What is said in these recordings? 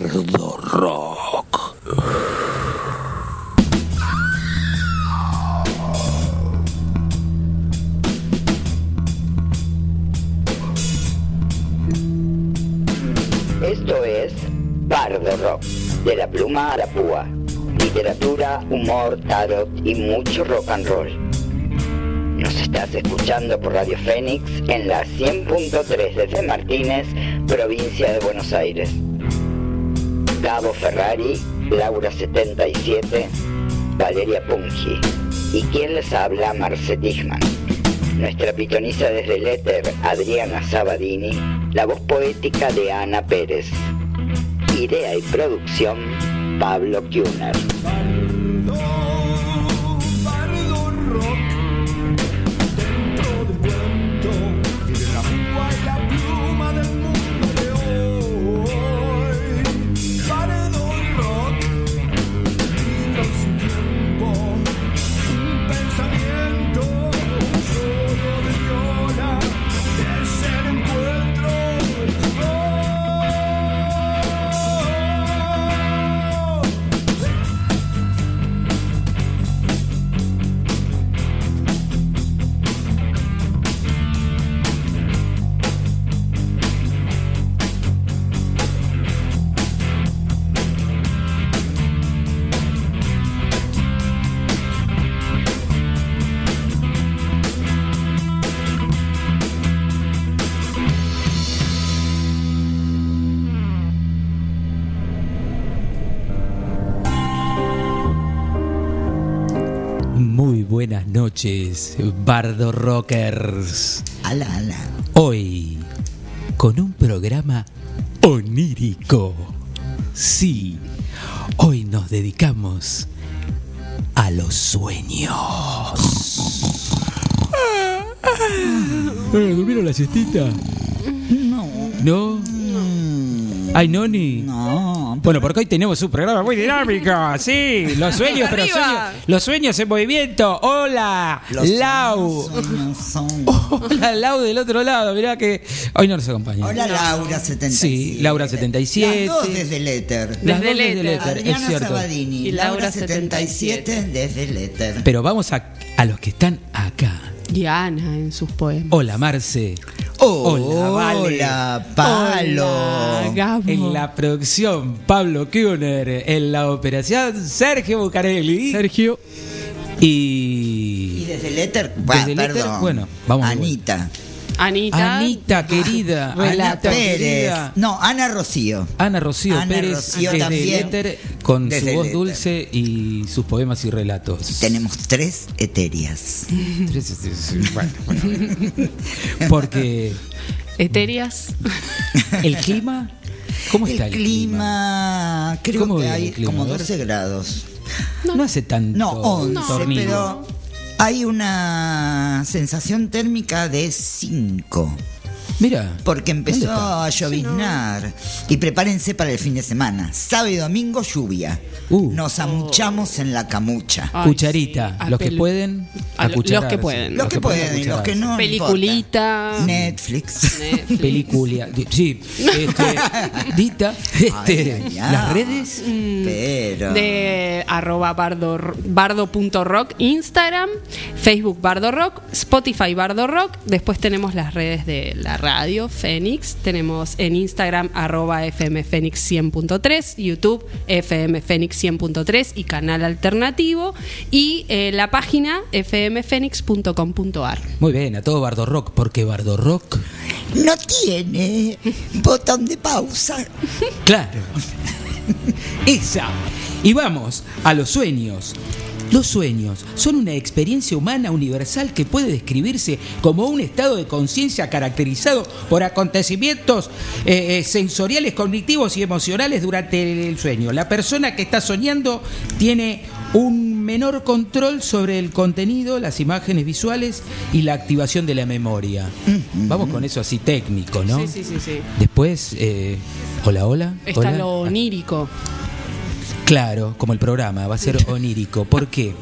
Bardo Rock. Esto es Bardo Rock, de la pluma a la púa. Literatura, humor, tarot y mucho rock and roll. Nos estás escuchando por Radio Fénix en la 100.3 desde Martínez, provincia de Buenos Aires. Gabo Ferrari, Laura 77, Valeria Pungi. Y quien les habla, Marce Tichman. Nuestra pitonisa desde el éter, Adriana Sabadini. La voz poética de Ana Pérez. Idea y producción, Pablo Kuhner. Noches, Bardo Rockers. Ala, ala. Hoy, con un programa onírico. Sí, hoy nos dedicamos a los sueños. ¿Durmieron la siestita? No. ¿No? ¿Ay, Noni? No. Bueno, porque hoy tenemos un programa muy dinámico, sí, los sueños, pero sueños, los sueños en movimiento. Hola, Los Lau. sueños son- Hola, Lau del otro lado, mirá que hoy no nos acompaña. Hola, Laura 77. Sí, Laura 77. Las dos desde el éter. Las Desde dos el desde el éter. es cierto. Sabadini. Y Laura Laura 77 desde el éter. Pero vamos a, a los que están acá. Y Ana en sus poemas. Hola, Marce. Hola, Vale. Hola, Palo. Hola. En la producción, Pablo Kuhner. En la operación, Sergio Bucarelli. Sergio. Y Y. desde el éter, Desde bah, el éter, bueno, vamos Anita. Anita. Anita, querida. Ana Anita, Pérez. querida. No, Ana Rocío. Ana Rocío Ana Pérez Rocío desde también. el éter con Desde su voz éter. dulce y sus poemas y relatos. Tenemos tres eterias. Bueno, bueno. Porque Eterias. el clima, ¿cómo está el el, clima? clima, creo ¿Cómo que hay clima? como A ver. 12 grados. No hace tanto No, 11, tornillo. pero hay una sensación térmica de 5. Mira, Porque ¿dónde empezó a lloviznar. Y prepárense para el fin de semana. Sábado y domingo, lluvia. Uh. Nos amuchamos en la camucha. Ay, Cucharita, sí. los que pueden, a lo- los que pueden. los que pueden y los que no. Peliculita. importa. Netflix. Netflix. Película, sí, este, Dita, este, Ay, ay, ay. las redes, Pero. De arroba bardo, bardo.rock, Instagram, Facebook Bardo Rock, Spotify Bardo Rock. Después tenemos las redes de la radio, Fénix. Tenemos en Instagram arroba FM Fénix 100.3, YouTube FM Fénix 100.3 y canal alternativo. Y eh, la página fmfénix.com.ar. muy bien, a todo Bardo Rock, porque Bardo Rock, No tiene botón de pausa. claro, esa. Y vamos a los sueños. Los sueños son una experiencia humana universal que puede describirse como un estado de conciencia caracterizado por acontecimientos eh, eh, sensoriales, cognitivos y emocionales durante el sueño. La persona que está soñando tiene un menor control sobre el contenido, las imágenes visuales y la activación de la memoria. Vamos con eso así técnico, ¿no? Sí, sí, sí, sí. Después, eh, hola, hola. Está hola. lo onírico. Claro, como el programa, va a ser onírico. ¿Por qué?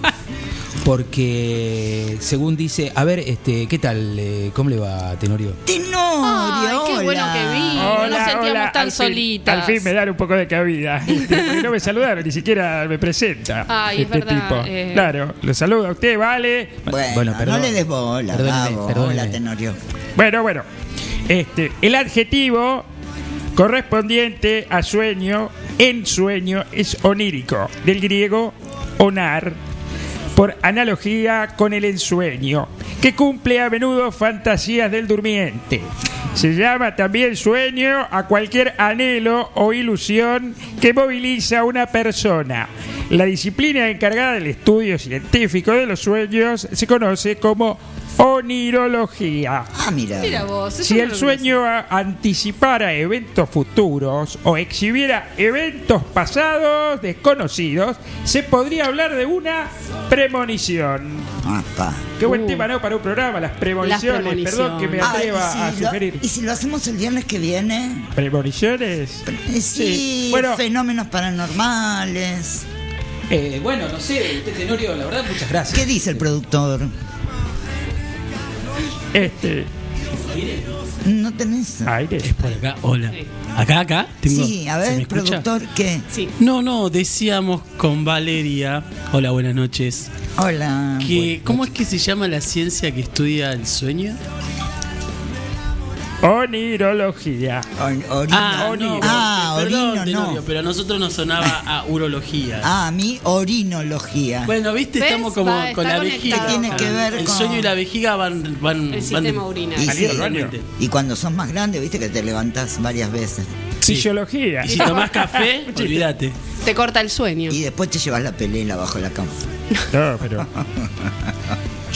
porque según dice, a ver, este, ¿qué tal? eh, ¿Cómo le va, Tenorio? Tenorio, Ay, qué hola. bueno que vi. no nos sentíamos tan al fin- solitas. al fin me dan un poco de cabida. Este, porque no me saludaron, ni siquiera me presenta. Ay, es este verdad, tipo. eh. Claro, lo saluda a usted, vale. Bueno, Bueno, no perdón. le des bola, Perdóneme, Gabo. perdóneme. Hola, Tenorio. Bueno, bueno. Este, el adjetivo correspondiente a sueño, en sueño, es onírico, del griego onar, por analogía con el ensueño, que cumple a menudo fantasías del durmiente. Se llama también sueño a cualquier anhelo o ilusión que moviliza a una persona. La disciplina encargada del estudio científico de los sueños se conoce como onirología. Ah, mira. Mira vos. Si no el sueño anticipara eventos futuros o exhibiera eventos pasados desconocidos, se podría hablar de una premonición. Apa. Qué buen Uh. tema, ¿no? Para un programa, las premoniciones. premoniciones. Perdón que me Ah, atreva ¿y a lo- sugerir. ¿Y si lo hacemos el viernes que viene? ¿Premoniciones? Eh, Sí, Bueno, fenómenos paranormales. Eh, bueno, no sé, usted, Tenorio, la verdad, muchas gracias. ¿Qué dice el productor? Este. ¿No tenés? Aire. Por acá, hola. Acá, acá. Tengo, Sí, a ¿se me ver, productor, ¿qué? Sí. No, no, decíamos con Valeria, hola, buenas noches, Hola. que ¿cómo es que se llama la ciencia que estudia el sueño? Onirología. Or- orino. Ah, no, Ah, perdón, orino, Tenorio, no. pero a nosotros nos sonaba a urología. Ah, a mí, orinología. Bueno, viste, ¿Ves? estamos como Va, con la vejiga. tiene que ver el con- sueño y la vejiga van van El van sistema urinario. Y ¿Salió sí? Y cuando sos más grande, viste que te levantás varias veces. Sí. Fisiología. Y si tomás café, olvídate. Te corta el sueño. Y después te llevas la pelela bajo la cama. No, pero.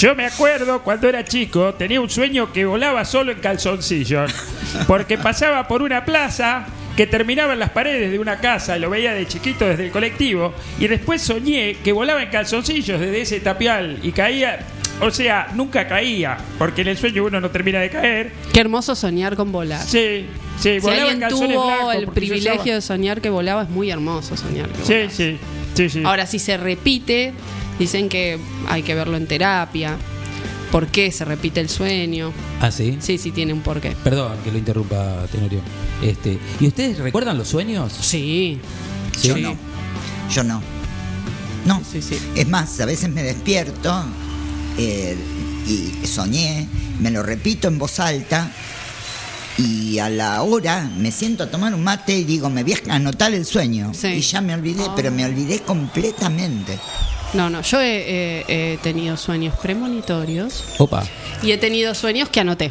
Yo me acuerdo cuando era chico, tenía un sueño que volaba solo en calzoncillos. Porque pasaba por una plaza que terminaba en las paredes de una casa, lo veía de chiquito desde el colectivo, y después soñé que volaba en calzoncillos desde ese tapial y caía. O sea, nunca caía, porque en el sueño uno no termina de caer. Qué hermoso soñar con volar. Sí, sí, Si volaba en alguien calzones tuvo blancos. el privilegio de soñar que volaba, es muy hermoso soñar que volaba. sí, sí, sí. Ahora, si se repite, dicen que hay que verlo en terapia. ¿Por qué se repite el sueño? Ah, sí. Sí, sí, tiene un porqué. Perdón que lo interrumpa, Tenorio. Este, ¿Y ustedes recuerdan los sueños? Sí, Sí. Yo no. Yo no. No. sí, sí. Es más, a veces me despierto eh, y soñé, me lo repito en voz alta y a la hora me siento a tomar un mate y digo, me voy a anotar el sueño. Sí. Y ya me olvidé, pero me olvidé completamente. No, no, yo he, he- he tenido sueños premonitorios Opa. y he tenido sueños que anoté.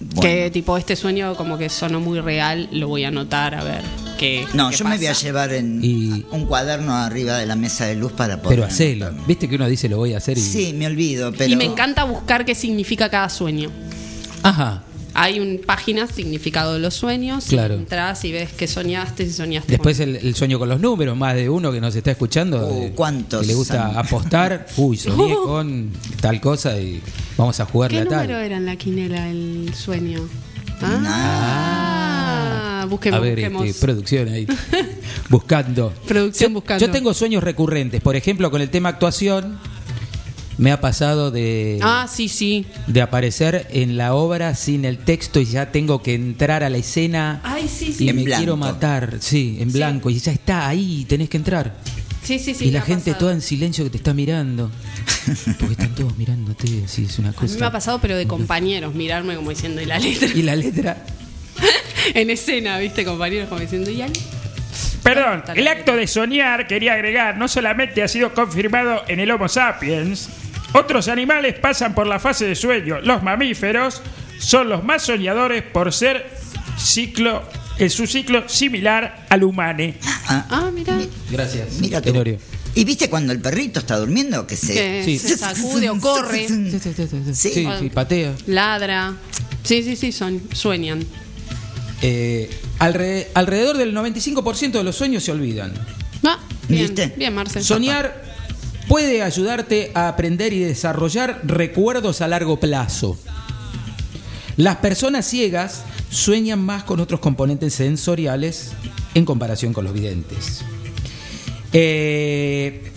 Bueno. Que tipo, este sueño como que sonó muy real, lo voy a anotar a ver qué. No, qué yo me voy a llevar en Y- un cuaderno arriba de la mesa de luz para poder. Pero hacelo. anotarme. Viste que uno dice lo voy a hacer y. Sí, me olvido, pero. Y me encanta buscar qué significa cada sueño. Ajá. Hay una página, significado de los sueños. Claro. Y entras y ves qué soñaste, si soñaste. Después con- el, el sueño con los números, más de uno que nos está escuchando. De- ¿cuántos Que le gusta son? apostar. Uy, soñé con tal cosa y vamos a jugarle ¿Qué a número tal. era en la quinela el sueño? Ah. Ah, busquemos, a ver, busquemos. este, producción ahí. buscando. Producción Yo- buscando. Yo tengo sueños recurrentes. Por ejemplo, con el tema actuación, me ha pasado de, Ah, sí, sí. de aparecer en la obra sin el texto y ya tengo que entrar a la escena. Ay, sí, Y sí. En me blanco. quiero matar, sí, en Sí. blanco. Y ya está ahí, y tenés que entrar. Sí, sí, sí. y la gente pasado. toda en silencio que te está mirando. Porque están todos mirándote, así es una A mí me ha cosa. pasado, pero de compañeros, mirarme como diciendo, ¿y la letra? Y la letra. en escena, ¿viste? Compañeros como diciendo, ¿y la? Perdón, el acto de soñar, quería agregar, no solamente ha sido confirmado en el Homo sapiens, otros animales pasan por la fase de sueño. Los mamíferos son los más soñadores por ser ciclo, en su ciclo similar al humano. Ah, Ah, mira. Gracias. mira tú. Tenorio. ¿Y viste cuando el perrito está durmiendo? Que se. Que Sí. se sacude o corre, Sí, sí, sí, sí. Sí. Sí, sí, patea. ladra. Sí, sí, sí, son, sueñan. Eh, alre- alrededor del 95% de los sueños se olvidan. Ah, bien, ¿Viste? bien, Marce. Soñar puede ayudarte a aprender y desarrollar recuerdos a largo plazo. Las personas ciegas sueñan más con otros componentes sensoriales en comparación con los videntes. Eh,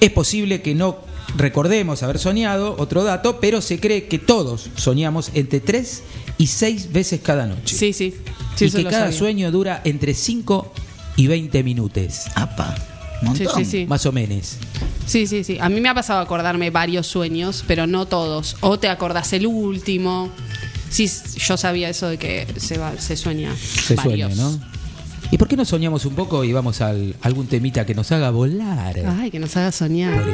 es posible que no recordemos haber soñado, otro dato, pero se cree que todos soñamos entre 3 y 6 veces cada noche. Sí, sí. sí y que cada sabía. sueño dura entre 5 y 20 minutos. Apa, montón. sí, sí. Más o menos. Sí, sí, sí. A mí me ha pasado acordarme varios sueños, pero no todos. O te acordás el último. Sí, yo sabía eso de que se, va, se sueña. Se sueña, varios. ¿no? ¿Y por qué no soñamos un poco y vamos a algún temita que nos haga volar? Ay, que nos haga soñar.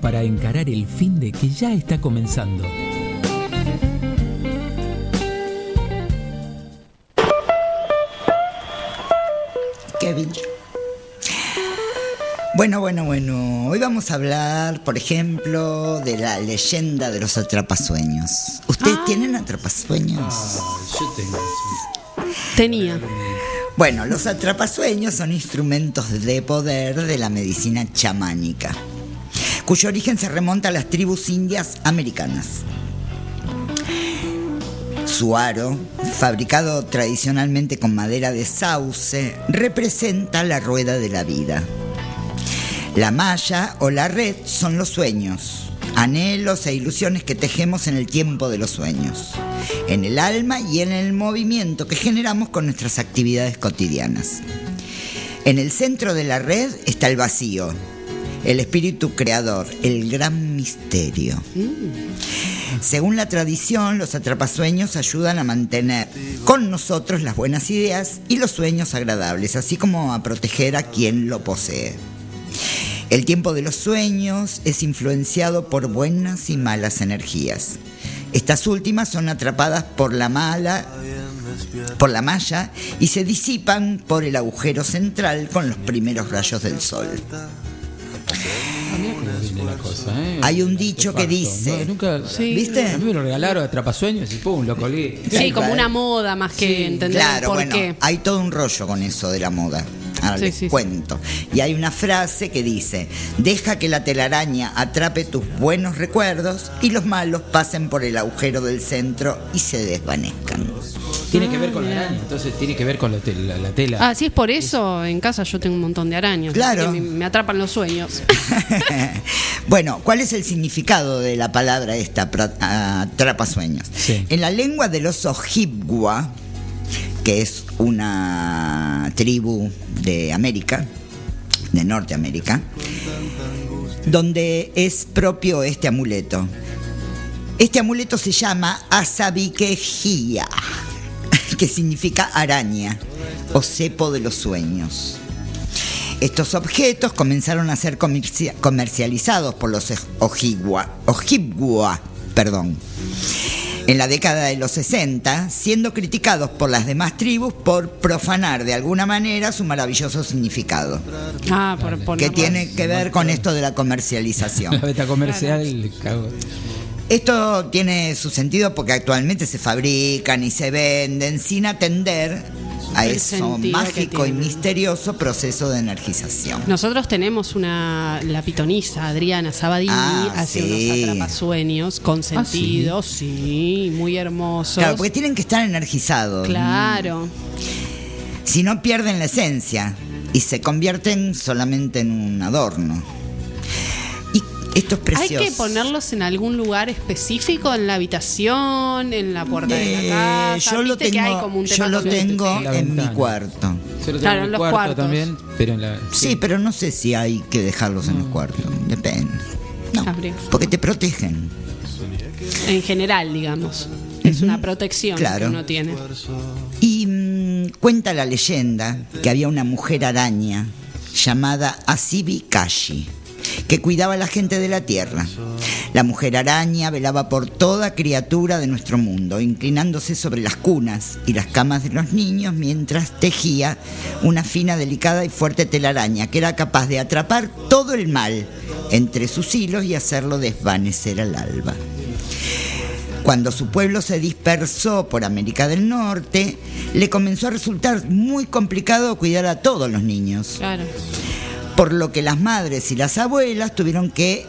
Para encarar el fin de que ya está comenzando. Kevin. Bueno, bueno, bueno. Hoy vamos a hablar, por ejemplo, de la leyenda de los atrapasueños. ¿Ustedes tienen atrapasueños? Yo tengo. Tenía. Bueno, los atrapasueños son instrumentos de poder de la medicina chamánica, cuyo origen se remonta a las tribus indias americanas. Su aro, fabricado tradicionalmente con madera de sauce, representa la rueda de la vida. La malla o la red son los sueños, anhelos e ilusiones que tejemos en el tiempo de los sueños, en el alma y en el movimiento que generamos con nuestras actividades cotidianas. En el centro de la red está el vacío, el espíritu creador, el gran misterio. Según la tradición, los atrapasueños ayudan a mantener con nosotros las buenas ideas y los sueños agradables, así como a proteger a quien lo posee. El tiempo de los sueños es influenciado por buenas y malas energías. Estas últimas son atrapadas por la mala por la malla y se disipan por el agujero central con los primeros rayos del sol. ¿Eh? Hay un dicho que dice- nunca, Sí. ¿Viste? A mí me lo regalaron atrapasueños y pum, lo colgué. Sí, como una moda más que Sí, entender Claro, por bueno, qué. hay todo un rollo con eso de la moda. Ahora Sí, les sí, sí. cuento. Y hay una frase que dice, deja que la telaraña atrape tus buenos recuerdos y los malos pasen por el agujero del centro y se desvanezcan. Tiene que ver con la araña, entonces tiene que ver con la, tel- la- la tela. Ah, sí, es por eso en casa yo tengo un montón de arañas. Claro. que me, me atrapan los sueños. bueno, ¿cuál es el significado de la palabra esta, atrapasueños? Sí. En la lengua de los Ojibwa, que es una tribu de América, de Norteamérica, donde es propio este amuleto. Este amuleto se llama Asabiquejía, que significa araña o cepo de los sueños. Estos objetos comenzaron a ser comercia- comercializados por los Ojibwa, Ojibwa, perdón, en la década de los 60, siendo criticados por las demás tribus por profanar de alguna manera su maravilloso significado, Ah, por poner. que tiene que ver con esto de la comercialización. La beta comercial, cago. Esto tiene su sentido porque actualmente se fabrican y se venden sin atender a eso mágico y misterioso proceso de energización. Nosotros tenemos una la pitonisa Adriana Sabadini Ah, hace sí. unos atrapasueños con sentido, sí. muy hermosos. Claro, porque tienen que estar energizados. Claro. Si no pierden la esencia y se convierten solamente en un adorno. Esto es precioso. Hay que ponerlos en algún lugar específico, en la habitación, en la puerta de Eh, la casa. yo lo Viste que hay tengo, como un yo lo tengo En mi cuarto. Yo lo tengo Claro, en los cuarto cuartos. también, pero en la. Sí, pero no sé si hay que dejarlos en los cuartos. Depende. No, porque te protegen. En general, digamos. Es una protección Claro. que uno tiene. Y mm, cuenta la leyenda que había una mujer araña llamada Asibi Kashi que cuidaba a la gente de la tierra. La mujer araña velaba por toda criatura de nuestro mundo, inclinándose sobre las cunas y las camas de los niños mientras tejía una fina, delicada y fuerte telaraña que era capaz de atrapar todo el mal entre sus hilos y hacerlo desvanecer al alba. Cuando su pueblo se dispersó por América del Norte, le comenzó a resultar muy complicado cuidar a todos los niños, Claro. Por lo que las madres y las abuelas tuvieron que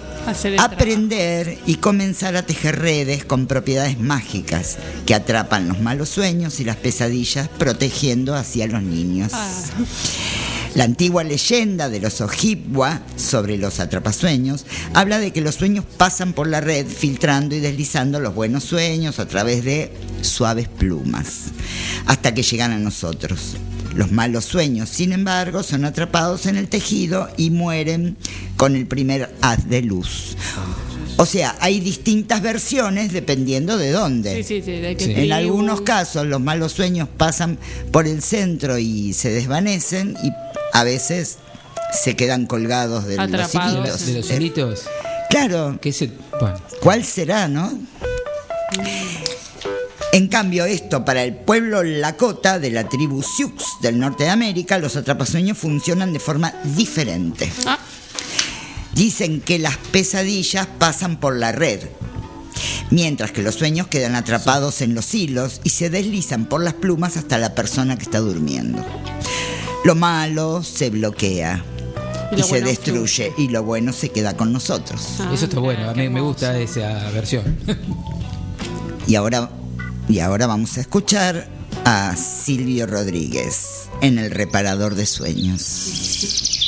aprender y comenzar a tejer redes con propiedades mágicas que atrapan los malos sueños y las pesadillas, protegiendo así a los niños. Ah. La antigua leyenda de los Ojibwa sobre los atrapasueños habla de que los sueños pasan por la red filtrando y deslizando los buenos sueños a través de suaves plumas hasta que llegan a nosotros. Los malos sueños, sin embargo, son atrapados en el tejido y mueren con el primer haz de luz. O sea, hay distintas versiones dependiendo de dónde. Sí, sí, sí. De qué Sí. En algunos casos los malos sueños pasan por el centro y se desvanecen y a veces se quedan colgados de los Atrapados. De hilitos. los, de los hilitos. Claro, Que se, bueno, ¿cuál será, no? En cambio, esto para el pueblo Lakota de la tribu Sioux del norte de América, los atrapasueños funcionan de forma diferente. Ah, Dicen que las pesadillas pasan por la red, mientras que los sueños quedan atrapados en los hilos y se deslizan por las plumas hasta la persona que está durmiendo. Lo malo se bloquea Y se bueno destruye y lo bueno se queda con nosotros. ah, eso está bueno. A mí me gusta esa versión. Y ahora, y ahora vamos a escuchar a Silvio Rodríguez en El Reparador de Sueños.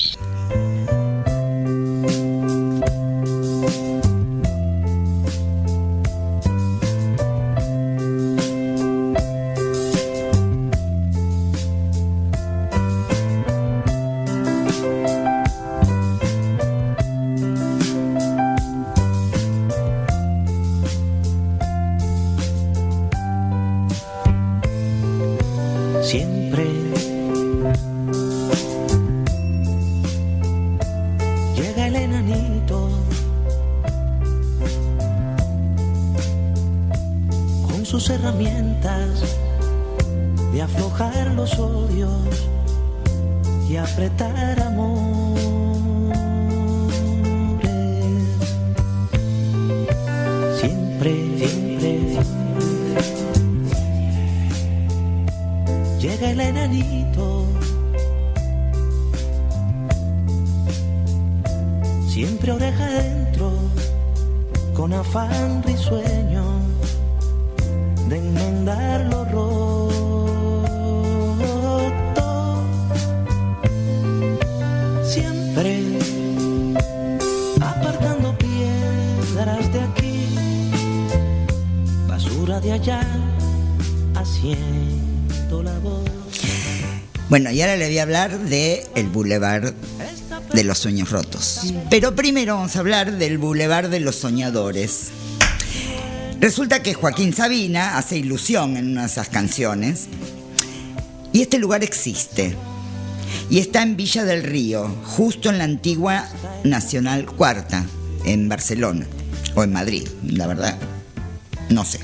Llega el enanito. Siempre oreja adentro, con afán risueño de enmendar lo roto. Siempre apartando piedras de aquí, basura de allá, haciendo la voz. Bueno, y ahora le voy a hablar de el Boulevard de los Sueños Rotos. Pero primero vamos a hablar del Boulevard de los Soñadores. Resulta que Joaquín Sabina hace ilusión en una de esas canciones. Y este lugar existe. Y está en Villa del Río, justo en la antigua Nacional Cuarta, en Barcelona. O en Madrid, la verdad. No sé.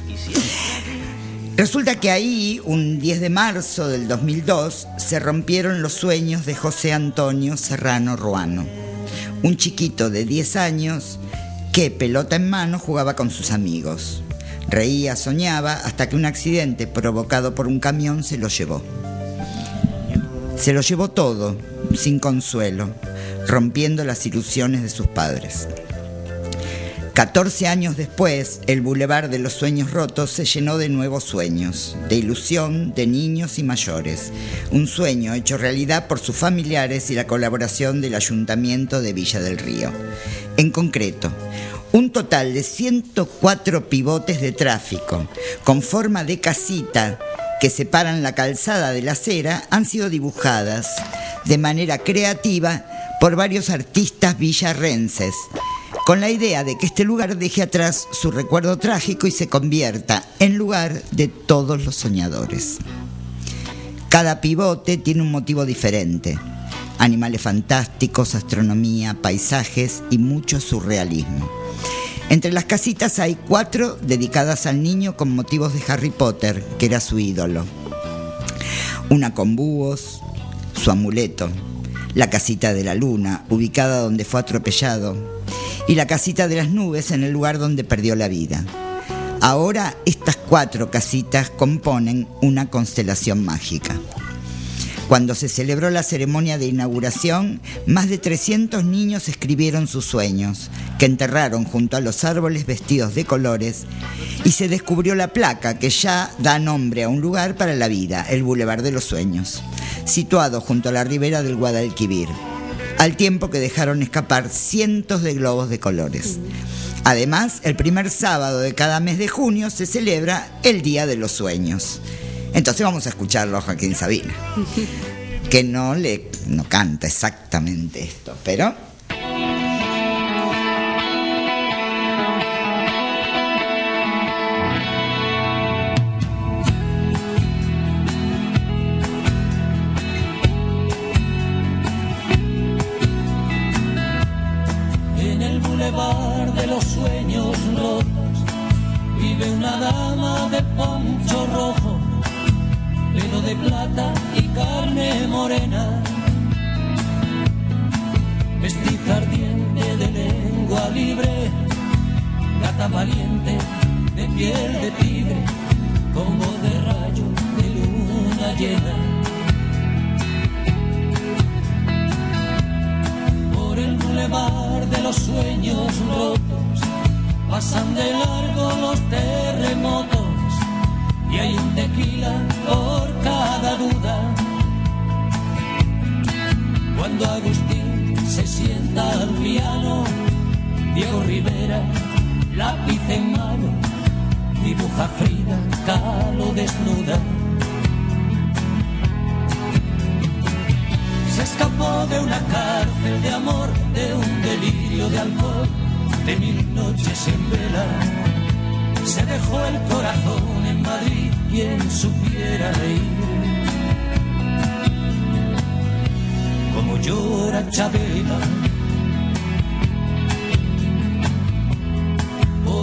Resulta que ahí, un 10 de marzo del 2002, se rompieron los sueños de José Antonio Serrano Ruano, un chiquito de 10 años que, pelota en mano, jugaba con sus amigos. Reía, soñaba, hasta que un accidente provocado por un camión se lo llevó. Se lo llevó todo, sin consuelo, rompiendo las ilusiones de sus padres. 14 años después, el Boulevard de los Sueños Rotos se llenó de nuevos sueños, de ilusión de niños y mayores. Un sueño hecho realidad por sus familiares y la colaboración del Ayuntamiento de Villa del Río. En concreto, un total de 104 pivotes de tráfico con forma de casita que separan la calzada de la acera han sido dibujadas de manera creativa por varios artistas villarrenses, con la idea de que este lugar deje atrás su recuerdo trágico y se convierta en lugar de todos los soñadores. Cada pivote tiene un motivo diferente. Animales fantásticos, astronomía, paisajes y mucho surrealismo. Entre las casitas hay cuatro dedicadas al niño con motivos de Harry Potter, que era su ídolo. Una con búhos, su amuleto, la casita de la luna, ubicada donde fue atropellado, y la casita de las nubes en el lugar donde perdió la vida. Ahora estas cuatro casitas componen una constelación mágica. Cuando se celebró la ceremonia de inauguración, más de 300 niños escribieron sus sueños, que enterraron junto a los árboles vestidos de colores, y se descubrió la placa que ya da nombre a un lugar para la vida, el Boulevard de los Sueños. situado junto a la ribera del Guadalquivir, al tiempo que dejaron escapar cientos de globos de colores. Además, el primer sábado de cada mes de junio se celebra el Día de los Sueños. Entonces vamos a escucharlo a Joaquín Sabina, que no le no canta exactamente esto, pero piel de tigre, con voz de rayo de luna llena. por el bulevar de los sueños rotos. Pasan de largo los terremotos y hay un tequila por cada duda. Cuando Agustín se sienta al piano, Diego Rivera, lápiz en mano, dibuja Frida, calo desnuda. Se escapó de una cárcel de amor, de un delirio de alcohol, de mil noches en vela. Se dejó el corazón en Madrid, quien supiera reír. Como llora Chabela.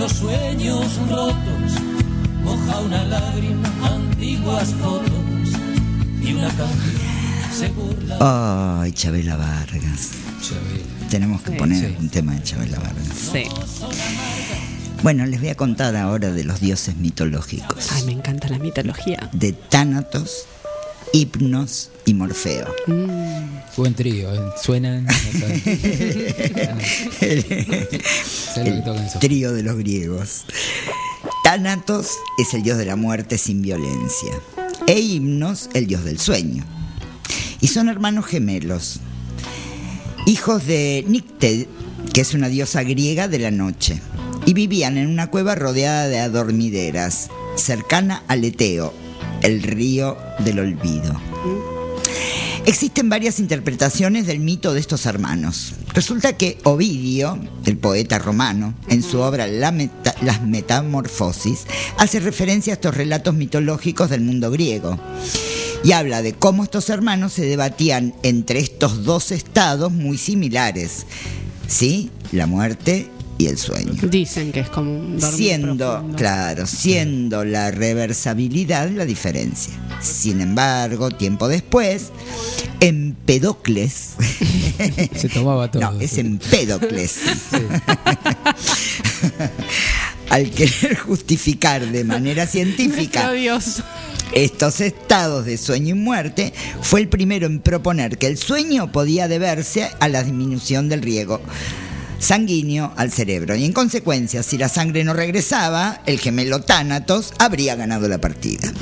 los sueños rotos, moja una lágrima, antiguas fotos y una canción se burla. Ay, Chabela Vargas. Tenemos que poner un tema de Chabela Vargas. Sí. Bueno, les voy a contar ahora de los dioses mitológicos. Ay, me encanta la mitología. De Tánatos, Hipnos y Morfeo. Buen trío, ¿eh? suenan. esos. Trío de los griegos. Tánatos es el dios de la muerte sin violencia. E Himnos, el dios del sueño. Y son hermanos gemelos. Hijos de Nicte, que es una diosa griega de la noche. Y vivían en una cueva rodeada de adormideras, cercana al Eteo, el río del olvido. Existen varias interpretaciones del mito de estos hermanos. Resulta que Ovidio, el poeta romano, en su obra La Las Metamorfosis, hace referencia a estos relatos mitológicos del mundo griego. Y habla de cómo estos hermanos se debatían entre estos dos estados muy similares, ¿sí? La muerte y el sueño. Dicen que es como un dormir Siendo, profundo. claro, siendo la reversibilidad la diferencia. Sin embargo, tiempo después, Empedocles. Se tomaba todo. No, es Empédocles. Al querer justificar de manera científica estos estados de sueño y muerte, fue el primero en proponer que el sueño podía deberse a la disminución del riego sanguíneo al cerebro. Y en consecuencia, si la sangre no regresaba, el gemelo Tánatos habría ganado la partida.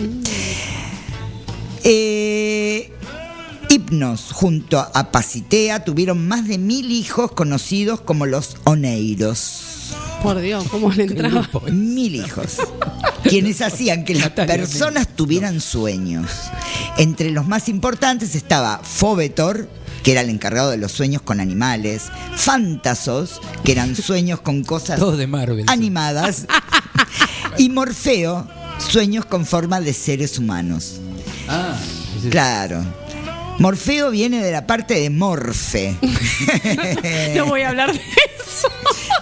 Eh, Hipnos junto a Pasitea tuvieron más de mil hijos conocidos como los Oneiros. Por Dios, ¿cómo le entraba? Mil hijos. Quienes hacían que las personas tuvieran sueños. Entre los más importantes estaba Fobetor, que era el encargado de los sueños con animales, Fantasos, que eran sueños con cosas de Marvel. animadas, y Morfeo, sueños con forma de seres humanos. Ah, Claro. Morfeo viene de la parte de morfe. No voy a hablar de eso.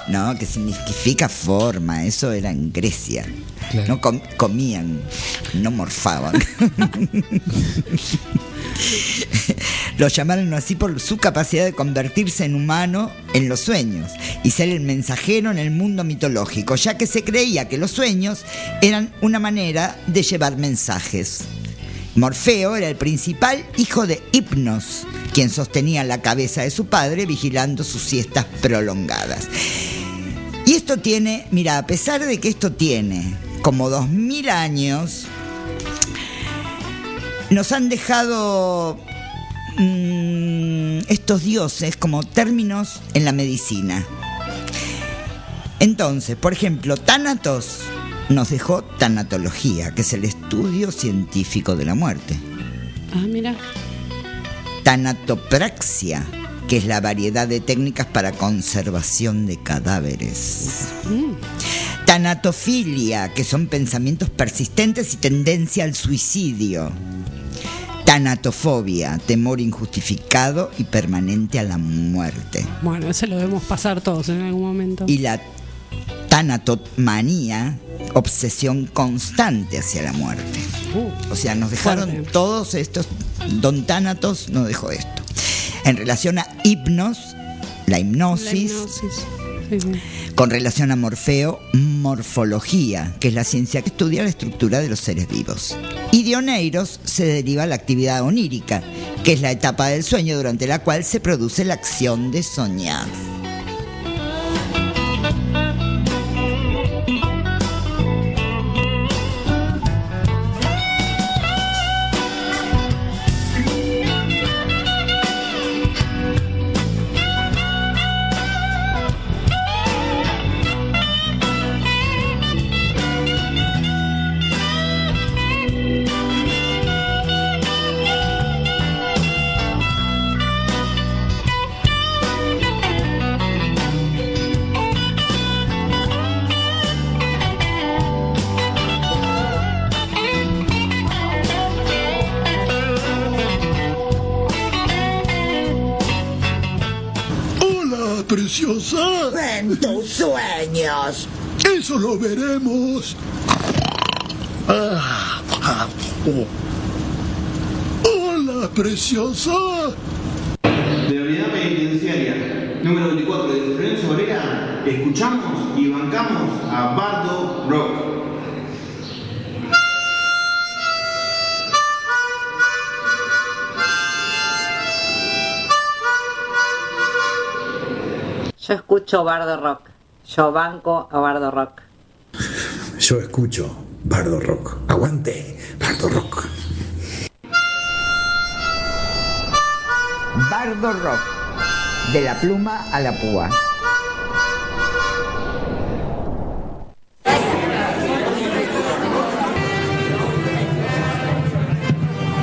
No, que significa forma, eso era en Grecia. Claro. No com- comían, no morfaban. Lo llamaron así por su capacidad de convertirse en humano en los sueños y ser el mensajero en el mundo mitológico, ya que se creía que los sueños eran una manera de llevar mensajes. Morfeo era el principal hijo de Hipnos, quien sostenía la cabeza de su padre vigilando sus siestas prolongadas. Y esto tiene, mira, a pesar de que esto tiene como dos mil años, nos han dejado mm, estos dioses como términos en la medicina. Entonces, por ejemplo, Tánatos nos dejó tanatología, que es el estudio científico de la muerte. Ah, mira. Tanatopraxia, que es la variedad de técnicas para conservación de cadáveres. Tanatofilia, que son pensamientos persistentes y tendencia al suicidio. Tanatofobia, temor injustificado y permanente a la muerte. Bueno, ese lo debemos pasar todos en algún momento. Y la tanatomanía, obsesión constante hacia la muerte. Uh, O sea, nos dejaron Fuerte. todos estos, Don Tánatos nos dejó esto. En relación a hipnos, la la hipnosis, hipnosis. Con relación a Morfeo, morfología, que es la ciencia que estudia la estructura de los seres vivos. Y de Oneiros se deriva la actividad onírica, que es la etapa del sueño durante la cual se produce la acción de soñar. Eso lo veremos. Ah, ah, oh. Hola, preciosa. De la unidad penitenciaria número 24 de Florencio Varela, escuchamos y bancamos a Bardo Rock. Yo escucho Bardo Rock. Yo banco a Bardo Rock. Yo escucho Bardo Rock. Aguante, Bardo Rock. Bardo Rock. De la pluma a la púa.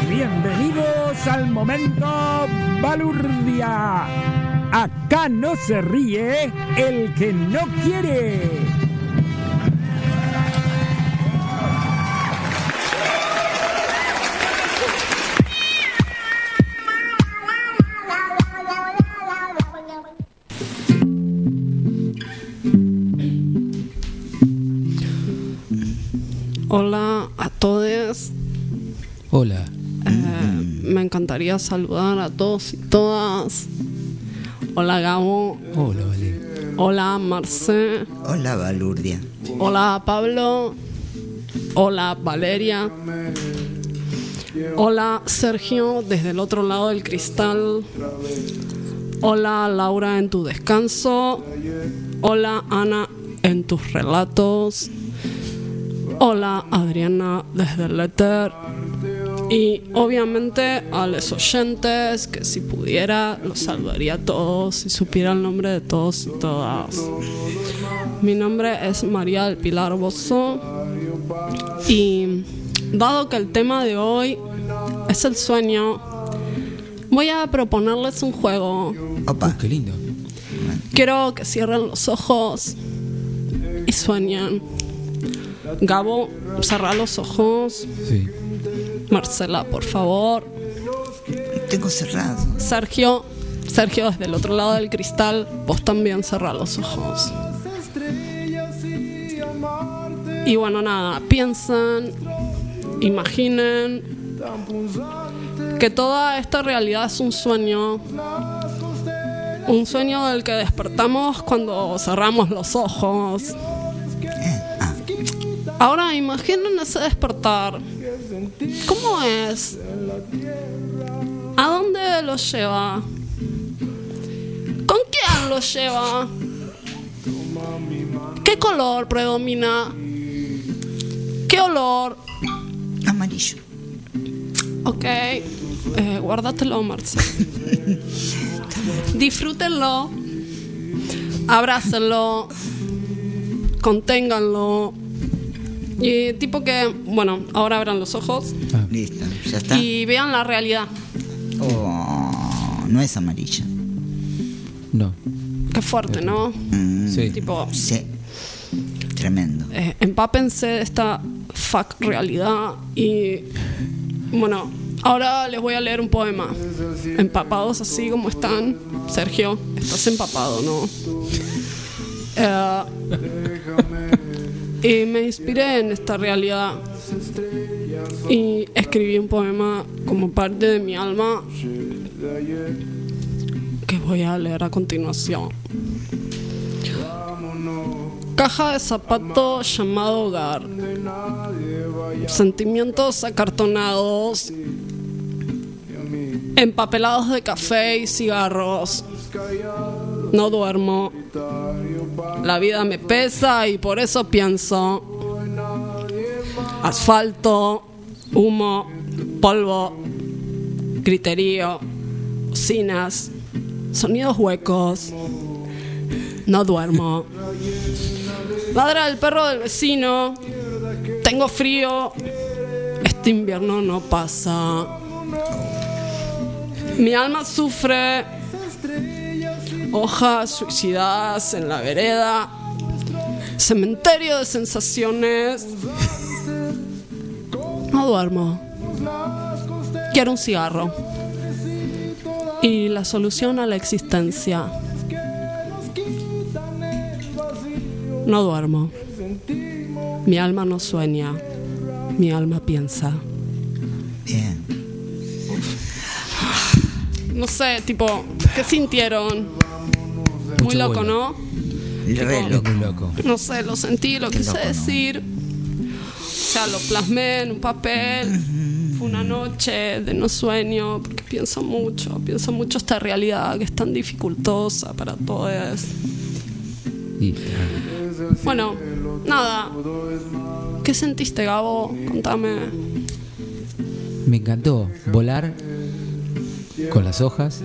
Bienvenidos al momento Balurdia. Acá no se ríe el que no quiere. Hola a todos. Hola. Eh, me encantaría saludar a todos y todas. Hola Gabo. Hola, Vale. Hola Marce. Hola, Balurdia. Hola Pablo. Hola Valeria. Hola Sergio desde el otro lado del cristal. Hola Laura en tu descanso. Hola Ana en tus relatos. Hola Adriana desde el éter. Y obviamente a los oyentes, que si pudiera los saludaría a todos, si supiera el nombre de todos y todas. Mi nombre es María del Pilar Bozo y dado que el tema de hoy es el sueño, voy a proponerles un juego. Opa. Qué lindo. Quiero que cierren los ojos y sueñen. Gabo, cerra los ojos. Sí. Marcela, por favor. Tengo cerrado. Sergio, Sergio desde el otro lado del cristal, vos también cerra los ojos. Y bueno, nada, piensen, imaginen que toda esta realidad es un sueño. Un sueño del que despertamos cuando cerramos los ojos. Ahora imaginen ese despertar. ¿Cómo es? ¿A dónde lo lleva? ¿Con quién lo lleva? ¿Qué color predomina? ¿Qué olor? Amarillo. Ok, eh, guárdatelo, Marce. Disfrútenlo, abrácenlo, conténganlo. Y tipo que, bueno, ahora abran los ojos Listo, ya está. y vean la realidad. Oh, no es amarilla. No. Qué fuerte, ¿no? Sí. Tipo, Sí. Tremendo. eh, empápense de esta fuck realidad y bueno, ahora les voy a leer un poema. Empapados así como están. Sergio, estás empapado, ¿no? Eh, y me inspiré en esta realidad y escribí un poema como parte de mi alma que voy a leer a continuación. Caja de zapato llamado hogar. Sentimientos acartonados. Empapelados de café y cigarros. No duermo. La vida me pesa y por eso pienso. Asfalto, humo, polvo, griterío, bocinas, sonidos huecos. No duermo. Ladra el perro del vecino. Tengo frío. Este invierno no pasa. Mi alma sufre. Hojas suicidadas en la vereda. Cementerio de sensaciones. No duermo. Quiero un cigarro. Y la solución a la existencia. No duermo. Mi alma no sueña. Mi alma piensa. Bien. No sé, tipo, ¿qué sintieron? Muy loco, vuelo. ¿no? Re Es loco. muy loco. No sé, lo sentí, lo Qué quise loco, ¿no? decir. O sea, lo plasmé en un papel. Fue una noche de no sueño, porque pienso mucho, pienso mucho esta realidad que es tan dificultosa para todos. Y, Bueno, nada. ¿Qué sentiste, Gabo? Contame. me encantó volar con las hojas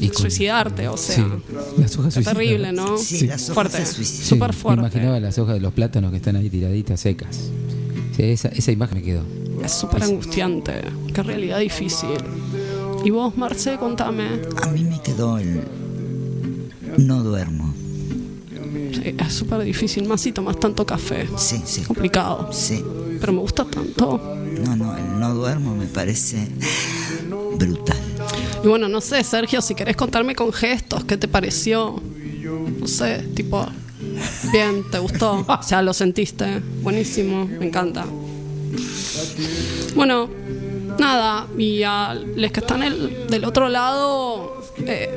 y con- Suicidarte, o sea. Sí, las hojas suicidas. terrible, ¿no? Sí, las hojas fuerte. suicidan. Sí, Súper Me fuerte. imaginaba las hojas de los plátanos que están ahí tiraditas secas. Sí, esa, esa imagen me quedó. Es súper angustiante. Qué realidad difícil. ¿Y vos, Marce, contame? A mí me quedó el. No duermo. Sí, es súper difícil, más si tomas tanto café. Sí, sí. Complicado. Sí. Pero me gusta tanto. No, no, el no duermo me parece brutal. Y bueno, no sé, Sergio, si querés contarme con gestos, ¿qué te pareció? No sé, tipo, bien, ¿te gustó? O sea, lo sentiste. Buenísimo, me encanta. Bueno, nada, y a los que están el- del otro lado, eh,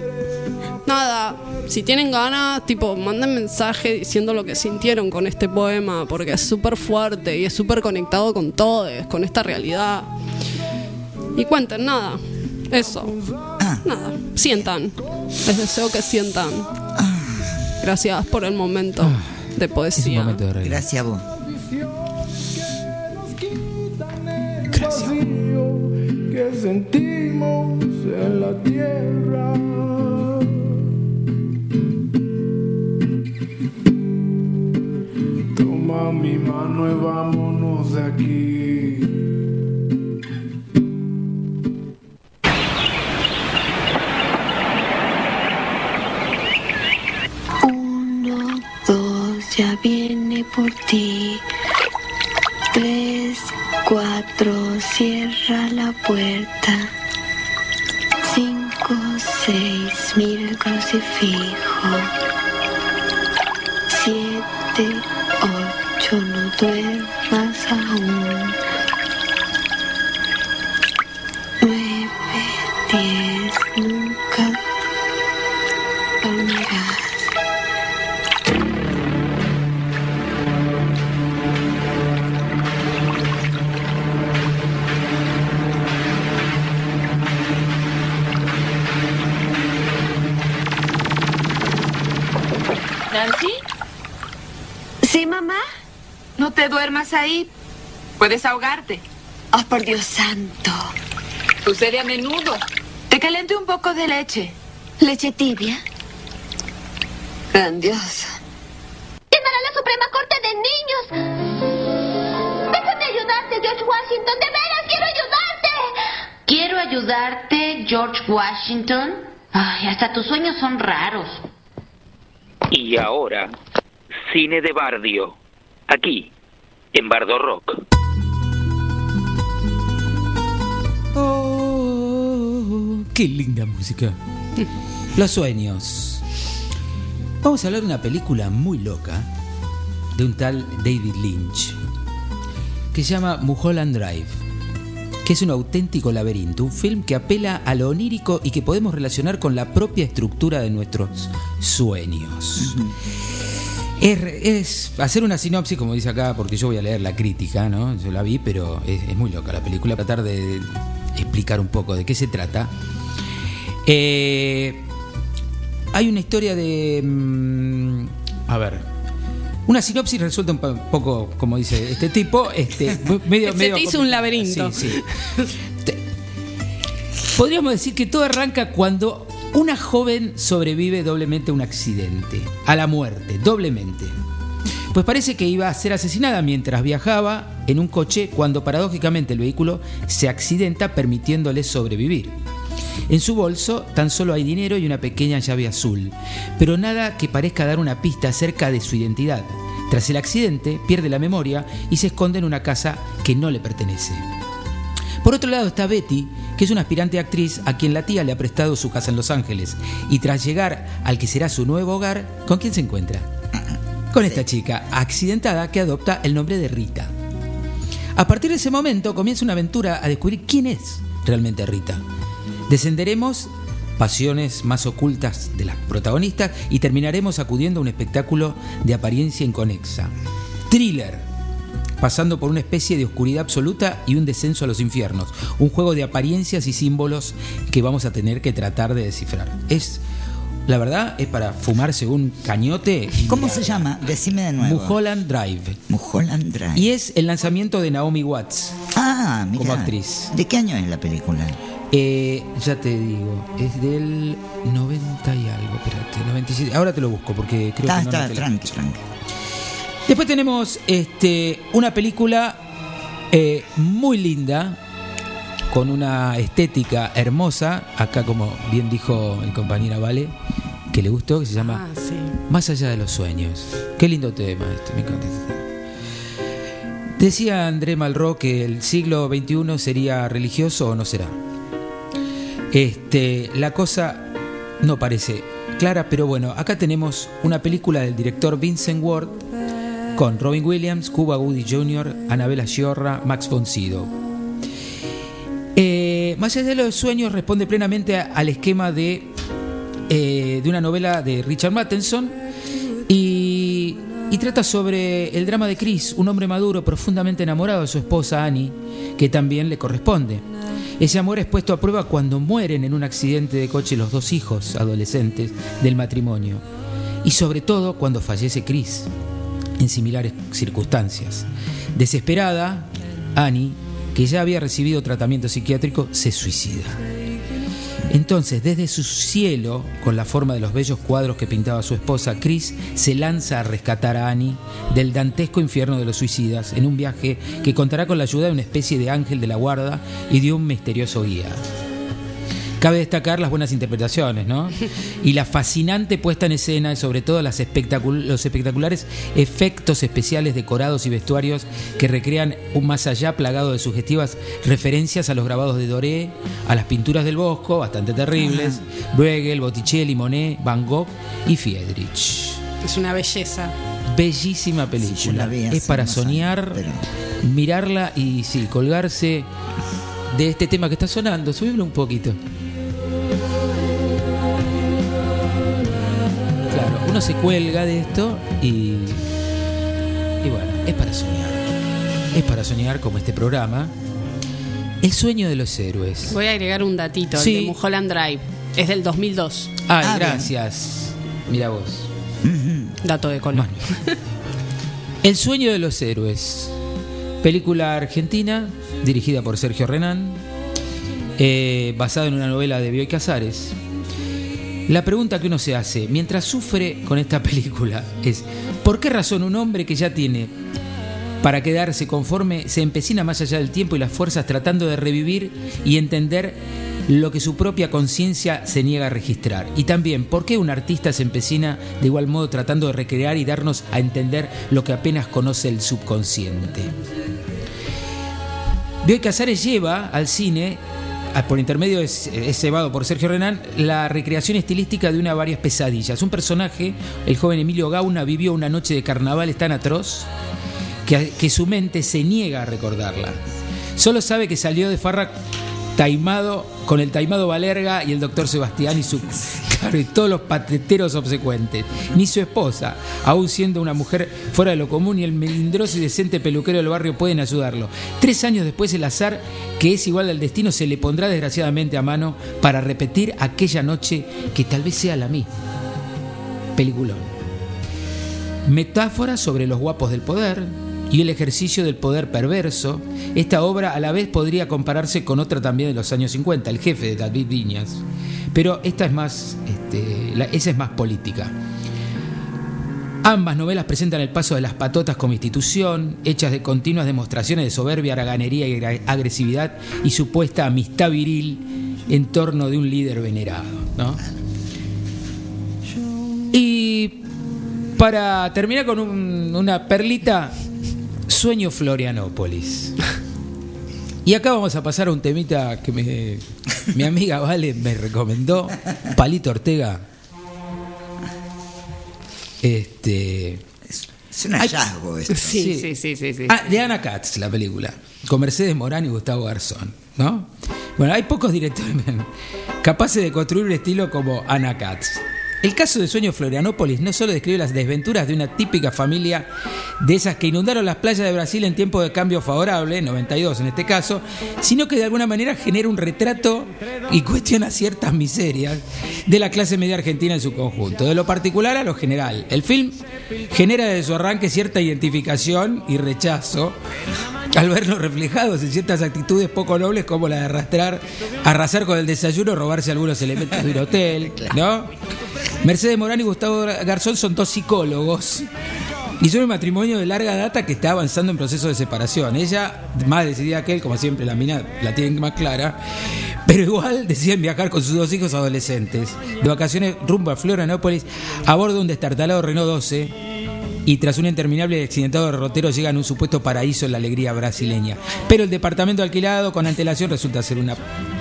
nada, si tienen ganas, tipo, manden mensaje diciendo lo que sintieron con este poema, porque es súper fuerte y es súper conectado con todos, con esta realidad. Y cuenten, nada, eso. Nada, sientan. Les deseo que sientan. Gracias por el momento de Es un poesía. momento de regla. Gracias a vos. que sentimos en la tierra. Toma mi mano y vámonos de aquí. Ya viene por ti. Tres, cuatro, cierra la puerta. Cinco, seis, mira el crucifijo. Siete, ocho, no duermas aún. Te duermas ahí. Puedes ahogarte. Oh, por Dios santo. Sucede a menudo. Te calenté un poco de leche. ¿Leche tibia? Grandiosa. ¡Llamará la Suprema Corte de Niños! ¡Déjame ayudarte, George Washington! ¡De veras, quiero ayudarte! Quiero ayudarte, George Washington. Ay, hasta tus sueños son raros. Y ahora, cine de Bardio. Aquí, en Bardo Rock. Oh, qué linda música. Los sueños. Vamos a hablar de una película muy loca de un tal David Lynch que se llama Mulholland Drive, que es un auténtico laberinto, un film que apela a lo onírico y que podemos relacionar con la propia estructura de nuestros sueños. Es, es hacer una sinopsis, como dice acá, porque yo voy a leer la crítica, ¿no? Yo la vi, pero es, es muy loca la película. Tratar de explicar un poco de qué se trata. Eh, hay una historia de. mm, a ver. Una sinopsis resuelta un po- poco, como dice este tipo, este, medio, Se medio te hizo un laberinto. Sí, sí. Podríamos decir que todo arranca cuando una joven sobrevive doblemente a un accidente, a la muerte, doblemente. Pues parece que iba a ser asesinada mientras viajaba en un coche cuando paradójicamente el vehículo se accidenta permitiéndole sobrevivir. En su bolso tan solo hay dinero y una pequeña llave azul, pero nada que parezca dar una pista acerca de su identidad. Tras el accidente, pierde la memoria y se esconde en una casa que no le pertenece. Por otro lado está Betty, que es una aspirante actriz a quien la tía le ha prestado su casa en Los Ángeles, y tras llegar al que será su nuevo hogar, ¿con quién se encuentra? Con esta chica accidentada que adopta el nombre de Rita. A partir de ese momento comienza una aventura a descubrir quién es realmente Rita. Descenderemos pasiones más ocultas de las protagonistas y terminaremos acudiendo a un espectáculo de apariencia inconexa. Thriller, pasando por una especie de oscuridad absoluta y un descenso a los infiernos. Un juego de apariencias y símbolos que vamos a tener que tratar de descifrar. Es, la verdad, es para fumarse un cañote. ¿Cómo se llama? Decime de nuevo. Mulholland Drive. Mulholland Drive. Y es el lanzamiento de Naomi Watts. Ah, mira. Como actriz. ¿De qué año es la película? Eh, ya te digo, es del 90 y algo, espérate, 97. Ahora te lo busco porque creo Está, que no está, anoté la tranqui, tranqui. Después tenemos este, una película eh, muy linda, con una estética hermosa, acá como bien dijo mi compañera Vale, que le gustó, que se llama Ah, sí. Más allá de los sueños. Qué lindo tema este, me encanta este tema. Decía André Malraux que el siglo XXI sería religioso o no será. Este, la cosa no parece clara, pero bueno, acá tenemos una película del director Vincent Ward con Robin Williams, Cuba Gooding Jr., Anabela Sciorra, Max von Sydow. Eh, Más allá de los sueños responde plenamente al esquema de, eh, de una novela de Richard Matheson y trata sobre el drama de Chris, un hombre maduro profundamente enamorado de su esposa Annie, que también le corresponde. Ese amor es puesto a prueba cuando mueren en un accidente de coche los dos hijos adolescentes del matrimonio. Y sobre todo cuando fallece Chris, en similares circunstancias. Desesperada, Annie, que ya había recibido tratamiento psiquiátrico, se suicida. Entonces, desde su cielo, con la forma de los bellos cuadros que pintaba su esposa, Chris se lanza a rescatar a Annie del dantesco infierno de los suicidas en un viaje que contará con la ayuda de una especie de ángel de la guarda y de un misterioso guía. Cabe destacar las buenas interpretaciones, ¿no? Y la fascinante puesta en escena y sobre todo las espectacul- los espectaculares efectos especiales decorados y vestuarios que recrean un más allá plagado de sugestivas referencias a los grabados de Doré, a las pinturas del Bosco, bastante terribles, Bruegel, Botticelli, Monet, Van Gogh y Friedrich. Es una belleza. Bellísima película. es para soñar, mirarla y sí, colgarse de este tema que está sonando. Subímelo un poquito. Uno se cuelga de esto y. Y bueno, es para soñar. Es para soñar como este programa. El sueño de los héroes. Voy a agregar un datito, Sí. el de Mulholland Drive. Es del 2002. Ay, Ah, bien. gracias. Mira vos. Dato de color. El sueño de los héroes. Película argentina dirigida por Sergio Renán, eh, basada en una novela de Bioy Casares. La pregunta que uno se hace mientras sufre con esta película es, ¿por qué razón un hombre que ya tiene para quedarse conforme se empecina más allá del tiempo y las fuerzas tratando de revivir y entender lo que su propia conciencia se niega a registrar? Y también, ¿por qué un artista se empecina de igual modo tratando de recrear y darnos a entender lo que apenas conoce el subconsciente? Bioy Casares lleva al cine, por intermedio es, cebado por Sergio Renán, la recreación estilística de una varias pesadillas. Un personaje, el joven Emilio Gauna, vivió una noche de carnaval tan atroz que, que su mente se niega a recordarla. Solo sabe que salió de farra taimado con el taimado Valerga y el doctor Sebastián y su claro, y todos los pateteros obsecuentes. Ni su esposa, aún siendo una mujer fuera de lo común, y el melindroso y decente peluquero del barrio pueden ayudarlo. Tres años después el azar, que es igual al destino, se le pondrá desgraciadamente a mano para repetir aquella noche que tal vez sea la misma. Peliculón. Metáfora sobre los guapos del poder y el ejercicio del poder perverso. Esta obra a la vez podría compararse con otra también de los años 50, El jefe de David Viñas. Pero esta es más, este, esa es más política. Ambas novelas presentan el paso de las patotas como institución, hechas de continuas demostraciones de soberbia, haraganería y agresividad y supuesta amistad viril en torno de un líder venerado. Y para terminar con un- una perlita, Sueño Florianópolis. Y acá vamos a pasar a un temita que me- mi amiga Vale me recomendó, Palito Ortega. Este. Es un hallazgo esto. Sí, sí, sí, sí, sí. Ah, de Ana Katz, la película. Con Mercedes Morán y Gustavo Garzón, ¿no? Bueno, hay pocos directores capaces de construir un estilo como Ana Katz. El caso de Sueño Florianópolis no solo describe las desventuras de una típica familia de esas que inundaron las playas de Brasil en tiempo de cambio favorable, 92 en este caso, sino que de alguna manera genera un retrato y cuestiona ciertas miserias de la clase media argentina en su conjunto, de lo particular a lo general. El film genera desde su arranque cierta identificación y rechazo al verlos reflejados en ciertas actitudes poco nobles como la de arrastrar, arrasar con el desayuno, robarse algunos elementos de un hotel, ¿no? Mercedes Morán y Gustavo Garzón son dos psicólogos. Y son un matrimonio de larga data que está avanzando en proceso de separación. Ella, más decidida que él, como siempre la mina la tienen más clara, pero igual deciden viajar con sus dos hijos adolescentes. De vacaciones rumbo a Florianópolis a bordo de un destartalado Renault 12 y tras un interminable y accidentado derrotero llegan a un supuesto paraíso en la alegría brasileña. Pero el departamento alquilado con antelación resulta ser una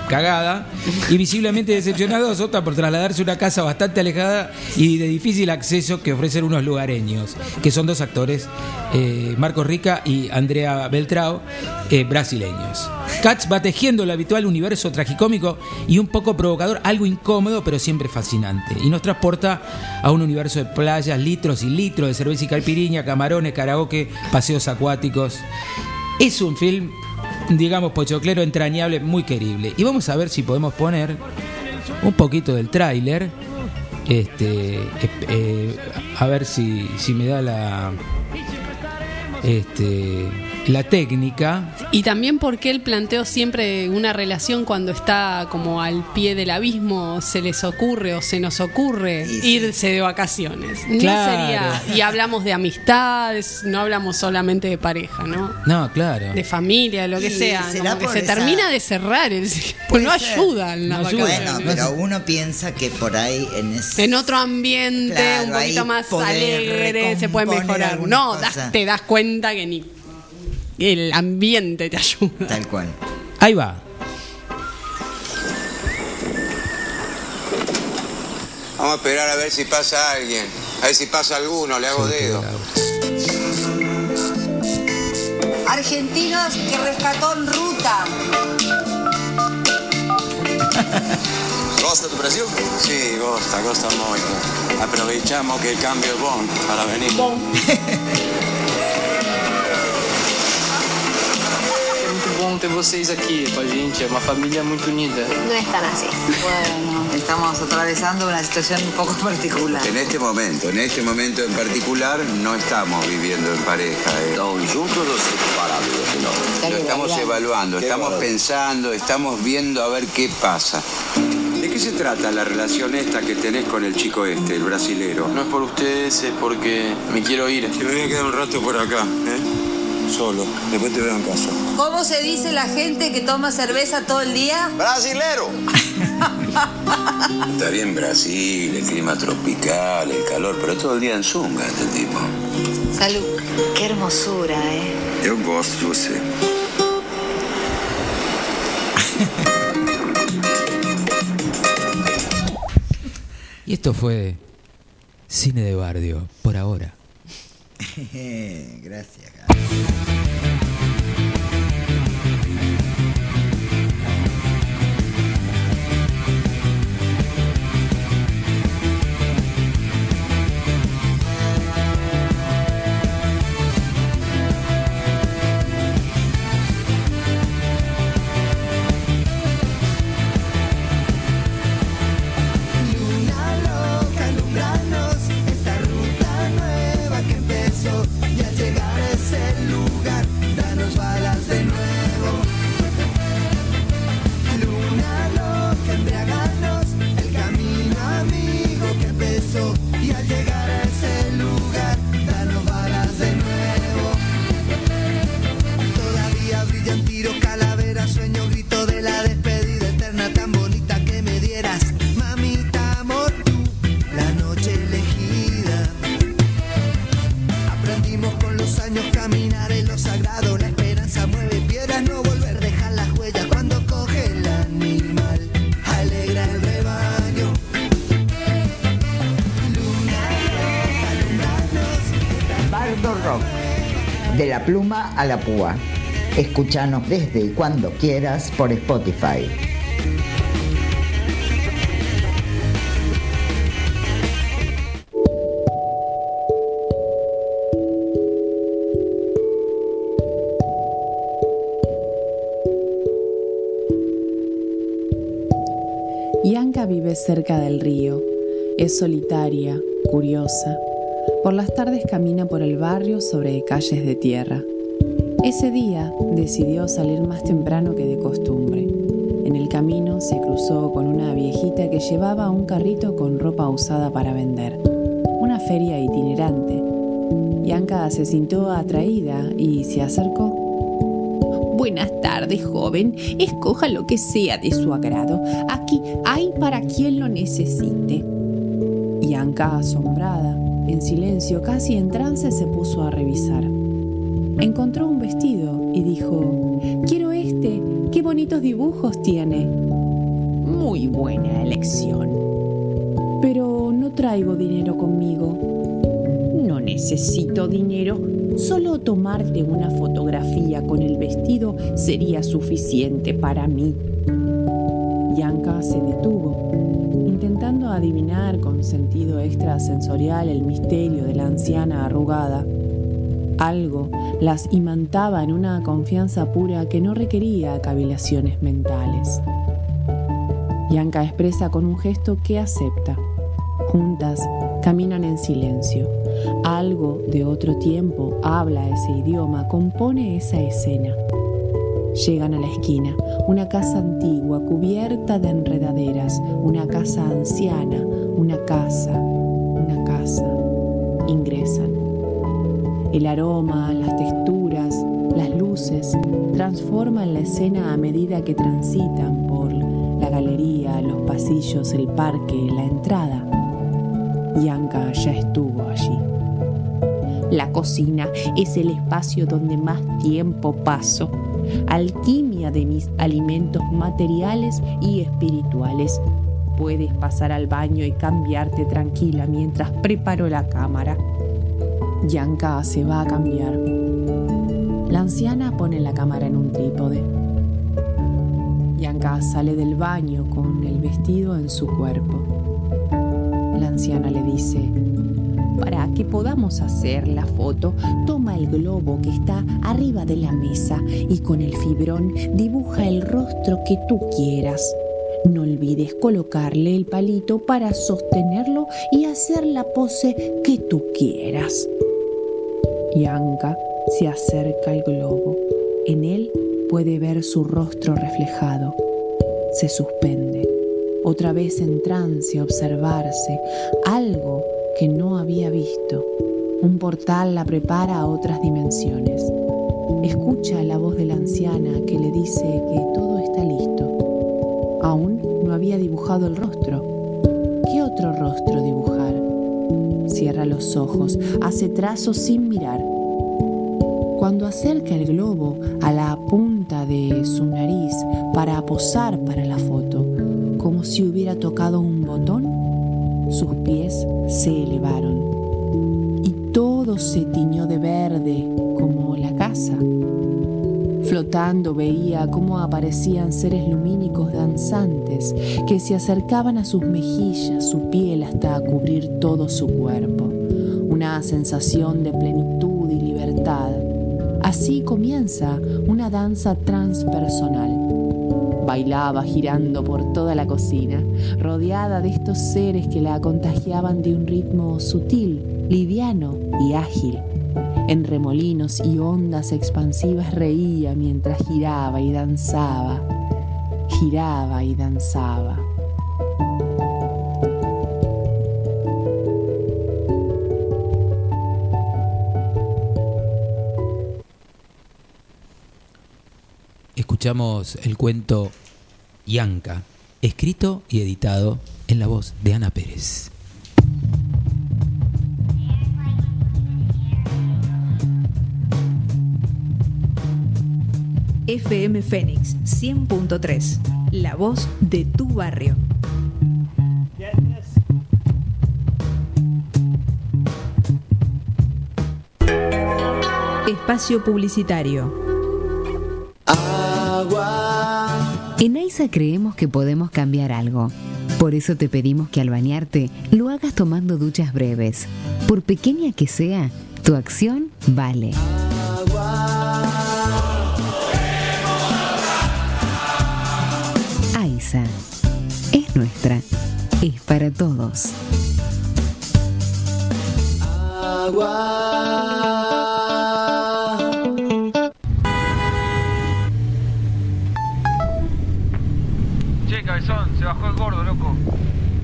cagada y visiblemente decepcionados optan por trasladarse a una casa bastante alejada y de difícil acceso que ofrecen unos lugareños, que son dos actores, eh, Marcos Rica y Andrea Beltrao, eh, brasileños. Katz va tejiendo el habitual universo tragicómico y un poco provocador, algo incómodo pero siempre fascinante. Y nos transporta a un universo de playas, litros y litros de cerveza y caipirinha, camarones, karaoke, paseos acuáticos. Es un film, digamos, pochoclero, entrañable, muy querible. Y vamos a ver si podemos poner un poquito del tráiler. Este, eh, eh, a ver si, si me da la, este, la técnica. Y también porque él planteó siempre una relación cuando está como al pie del abismo, se les ocurre o se nos ocurre irse de vacaciones. Claro. No sería, y hablamos de amistades, no hablamos solamente de pareja, ¿no? No, claro. De familia, de lo que Y sea. como que se esa- termina de cerrar, el, Puede no ser. ayudan las Bueno, vacaciones. pero uno piensa que por ahí en ese En otro ambiente, Claro, un poquito más alegre, se puede mejorar. No, das- te das cuenta que ni el ambiente te ayuda. Tal cual. Ahí va. Vamos a esperar a ver si pasa alguien. A ver si pasa alguno, le hago dedo. Argentinos que rescató en ruta. ¿Gosta do Brasil? Sí, gosta, gosta muito. Aprovechamos que el cambio es bom para venir. É bom ter vocês aqui com a gente. É uma família muito unida. No es tan así. Bueno, estamos atravesando una situación un poco particular. En este momento, en este momento en particular, no estamos viviendo en pareja. ¿Estamos juntos o separados? Lo estamos evaluando, estamos pensando, estamos viendo a ver qué pasa. ¿De qué se trata la relación esta que tenés con el chico este, el brasilero? No es por ustedes, es porque me quiero ir. me voy a quedar un rato por acá, ¿eh? Solo. Después te veo en casa. ¿Cómo se dice la gente que toma cerveza todo el día? ¡Brasilero! Está bien Brasil, el clima tropical, el calor, pero todo el día en zunga este tipo. Salud. Qué hermosura, ¿eh? Eu gosto de você. Y esto fue Cine de Bardio, por ahora. Gracias. years a la púa. Escúchanos desde y cuando quieras por Spotify. Bianca vive cerca del río. Es solitaria, curiosa. Por las tardes camina por el barrio sobre calles de tierra. Ese día decidió salir más temprano que de costumbre. En el camino se cruzó con una viejita que llevaba un carrito con ropa usada para vender. Una feria itinerante. Bianca se sintió atraída y se acercó. Buenas tardes, joven. Escoja lo que sea de su agrado. Aquí hay para quien lo necesite. Bianca, asombrada, en silencio, casi en trance, se puso a revisar. Encontró un y dijo, quiero este, qué bonitos dibujos tiene. Muy buena elección. Pero no traigo dinero conmigo. No necesito dinero. Solo tomarte una fotografía con el vestido sería suficiente para mí. Bianca se detuvo, intentando adivinar con sentido extrasensorial el misterio de la anciana arrugada. Algo las imantaba en una confianza pura que no requería cavilaciones mentales. Bianca expresa con un gesto que acepta. Juntas caminan en silencio. Algo de otro tiempo habla ese idioma, compone esa escena. Llegan a la esquina, una casa antigua cubierta de enredaderas, una casa anciana, una casa, El aroma, las texturas, las luces transforman la escena a medida que transitan por la galería, los pasillos, el parque, la entrada. Bianca ya estuvo allí. La cocina es el espacio donde más tiempo paso. Alquimia de mis alimentos materiales y espirituales. Puedes pasar al baño y cambiarte tranquila mientras preparo la cámara. Bianca se va a cambiar. La anciana pone la cámara en un trípode. Bianca sale del baño con el vestido en su cuerpo. La anciana le dice, Para que podamos hacer la foto, toma el globo que está arriba de la mesa y con el fibrón dibuja el rostro que tú quieras. No olvides colocarle el palito para sostenerlo y hacer la pose que tú quieras. Yanka se acerca al globo. En él puede ver su rostro reflejado. Se suspende, otra vez en trance, observarse, algo que no había visto. Un portal la prepara a otras dimensiones. Escucha la voz de la anciana que le dice que todo está listo. Aún no había dibujado el rostro. ¿Qué otro rostro dibujar? Cierra los ojos, hace trazos sin mirar. Cuando acerca el globo a la punta de su nariz para posar para la foto, como si hubiera tocado un botón, sus pies se elevaron y todo se tiñó de verde como la casa. Flotando veía cómo aparecían seres lumínicos danzantes que se acercaban a sus mejillas, su piel hasta cubrir todo su cuerpo. Una sensación de plenitud. Así comienza una danza transpersonal. Bailaba girando por toda la cocina, rodeada de estos seres que la contagiaban de un ritmo sutil, liviano y ágil. En remolinos y ondas expansivas reía mientras giraba y danzaba, giraba y danzaba. Escuchamos el cuento Yanka, escrito y editado en la voz de Ana Pérez. FM Fénix 100.3, la voz de tu barrio. Espacio publicitario. Creemos que podemos cambiar algo. Por eso te pedimos que al bañarte lo hagas tomando duchas breves. Por pequeña que sea, tu acción vale. AISA es nuestra, es para todos. Che, bajó el gordo, loco.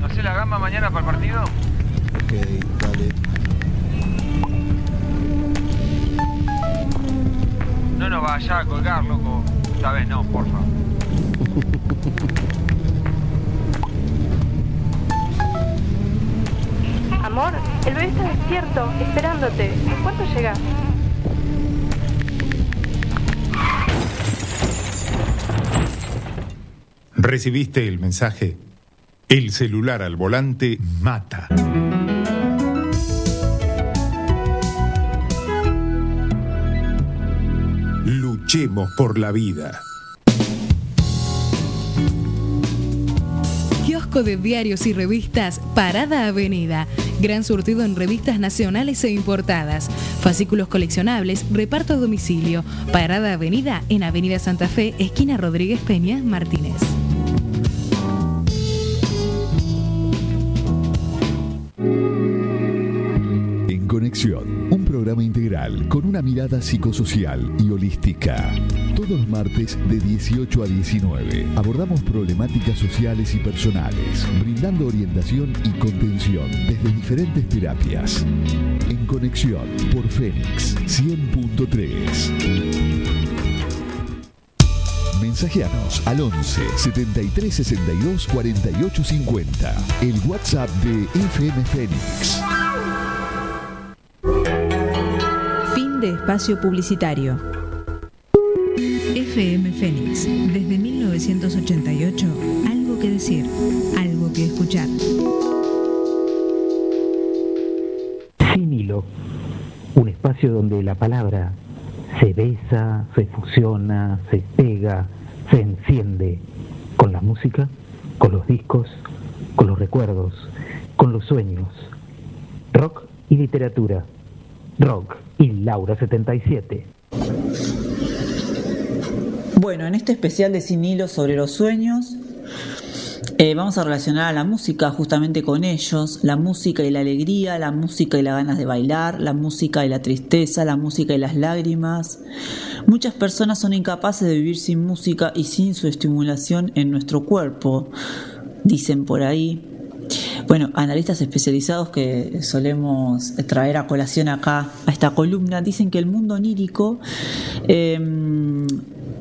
¿No sé la gamba mañana para el partido? Ok, dale. No nos vaya a colgar, loco. Esta vez no, porfa. Amor, el bebé está despierto, esperándote. ¿En cuánto llegas? ¿Recibiste el mensaje? El celular al volante mata. Luchemos por la vida. Kiosco de diarios y revistas Parada Avenida. Gran surtido en revistas nacionales e importadas. Fascículos coleccionables, reparto a domicilio. Parada Avenida en Avenida Santa Fe, esquina Rodríguez Peña, Martínez. Un programa integral con una mirada psicosocial y holística. Todos los martes de 18 a 19 abordamos problemáticas sociales y personales, brindando orientación y contención desde diferentes terapias. En Conexión por Fénix 100.3. Mensajeanos al 11 73 62 48 50. El WhatsApp de FM Fénix. Espacio publicitario. FM Fénix, desde 1988, algo que decir, algo que escuchar. Sin hilo, un espacio donde la palabra se besa, se fusiona, se pega, se enciende con la música, con los discos, con los recuerdos, con los sueños. Rock y literatura. Rock y Laura 77. Bueno, en este especial de Sin Hilo sobre los sueños, eh, vamos a relacionar a la música justamente con ellos, la música y la alegría, la música y las ganas de bailar, la música y la tristeza, la música y las lágrimas. Muchas personas son incapaces de vivir sin música y sin su estimulación en nuestro cuerpo, dicen por ahí. Bueno, analistas especializados que solemos traer a colación acá a esta columna dicen que el mundo onírico em,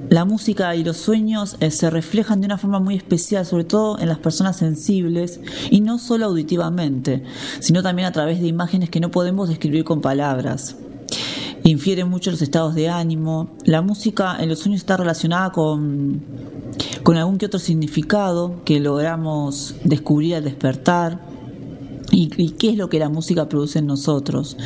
la música y los sueños eh, se reflejan de una forma muy especial, sobre todo en las personas sensibles, y no solo auditivamente, sino también a través de imágenes que no podemos describir con palabras. Infiere mucho los estados de ánimo. La música en los sueños está relacionada con, con algún que otro significado que logramos descubrir al despertar y, qué es lo que la música produce en nosotros.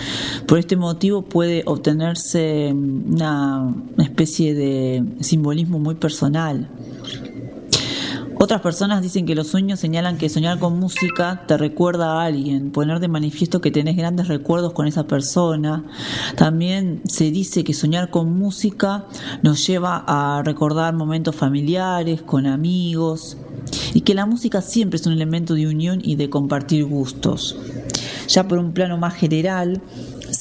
Por este motivo puede obtenerse una, especie de simbolismo muy personal. Otras personas dicen que los sueños señalan que soñar con música te recuerda a alguien, poner de manifiesto que tenés grandes recuerdos con esa persona. También se dice que soñar con música nos lleva a recordar momentos familiares, con amigos y que la música siempre es un elemento de unión y de compartir gustos. Ya por un plano más general,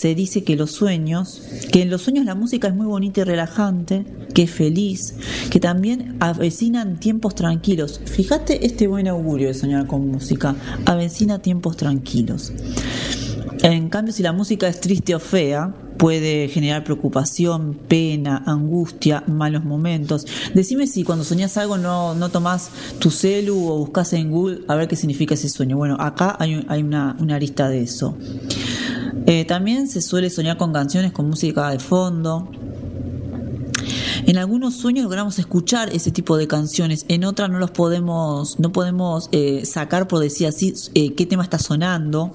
se dice que los sueños, que en los sueños la música es muy bonita y relajante, que es feliz, que también avecinan tiempos tranquilos. Fíjate este buen augurio de soñar con música, avecina tiempos tranquilos. En cambio, si la música es triste o fea, puede generar preocupación, pena, angustia, malos momentos. Decime si cuando soñás algo no, no tomás tu celu o buscas en Google a ver qué significa ese sueño. Bueno, acá hay, hay una, una, arista de eso. Eh, también se suele soñar con canciones con música de fondo. En algunos sueños logramos escuchar ese tipo de canciones, en otras no los podemos, no podemos eh, sacar por decir así eh, qué tema está sonando.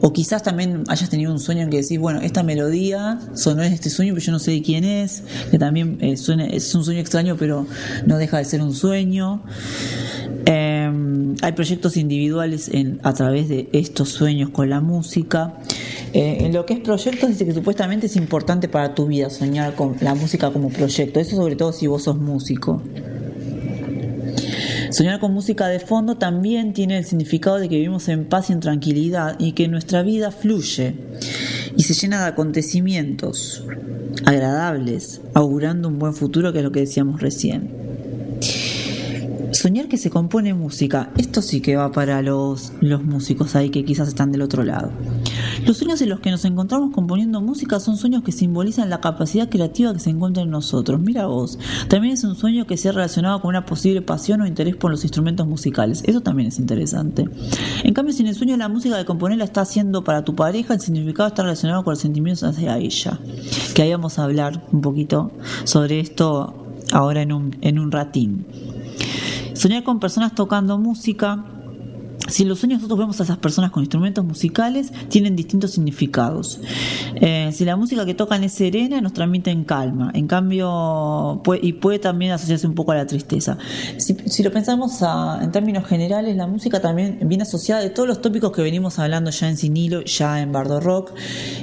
O quizás también hayas tenido un sueño en que decís, bueno, esta melodía sonó en este sueño, pero yo no sé de quién es, que también eh, es un sueño extraño, pero no deja de ser un sueño. Em, hay proyectos individuales en, a través de estos sueños con la música. Eh, en lo que es proyectos, dice que supuestamente es importante para tu vida soñar con la música como proyecto. Eso sobre todo si vos sos músico. Soñar con música de fondo también tiene el significado de que vivimos en paz y en tranquilidad y que nuestra vida fluye y se llena de acontecimientos agradables, augurando un buen futuro, que es lo que decíamos recién. Soñar que se compone música, esto sí que va para los, los músicos ahí que quizás están del otro lado. Los sueños en los que nos encontramos componiendo música son sueños que simbolizan la capacidad creativa que se encuentra en nosotros. Mira vos, también es un sueño que se ha relacionado con una posible pasión o interés por los instrumentos musicales. Eso también es interesante. En cambio, si en el sueño la música de componerla está haciendo para tu pareja, el significado está relacionado con los sentimientos hacia ella. Que ahí vamos a hablar un poquito sobre esto ahora en un, en un ratín. Soñar con personas tocando música si en los sueños nosotros vemos a esas personas con instrumentos musicales, tienen distintos significados. Eh, si la música que tocan es serena, nos transmite en calma. En cambio, y puede también asociarse un poco a la tristeza. Si, lo pensamos en términos generales, la música también viene asociada de todos los tópicos que venimos hablando ya en Sinilo, ya en Bardo Rock.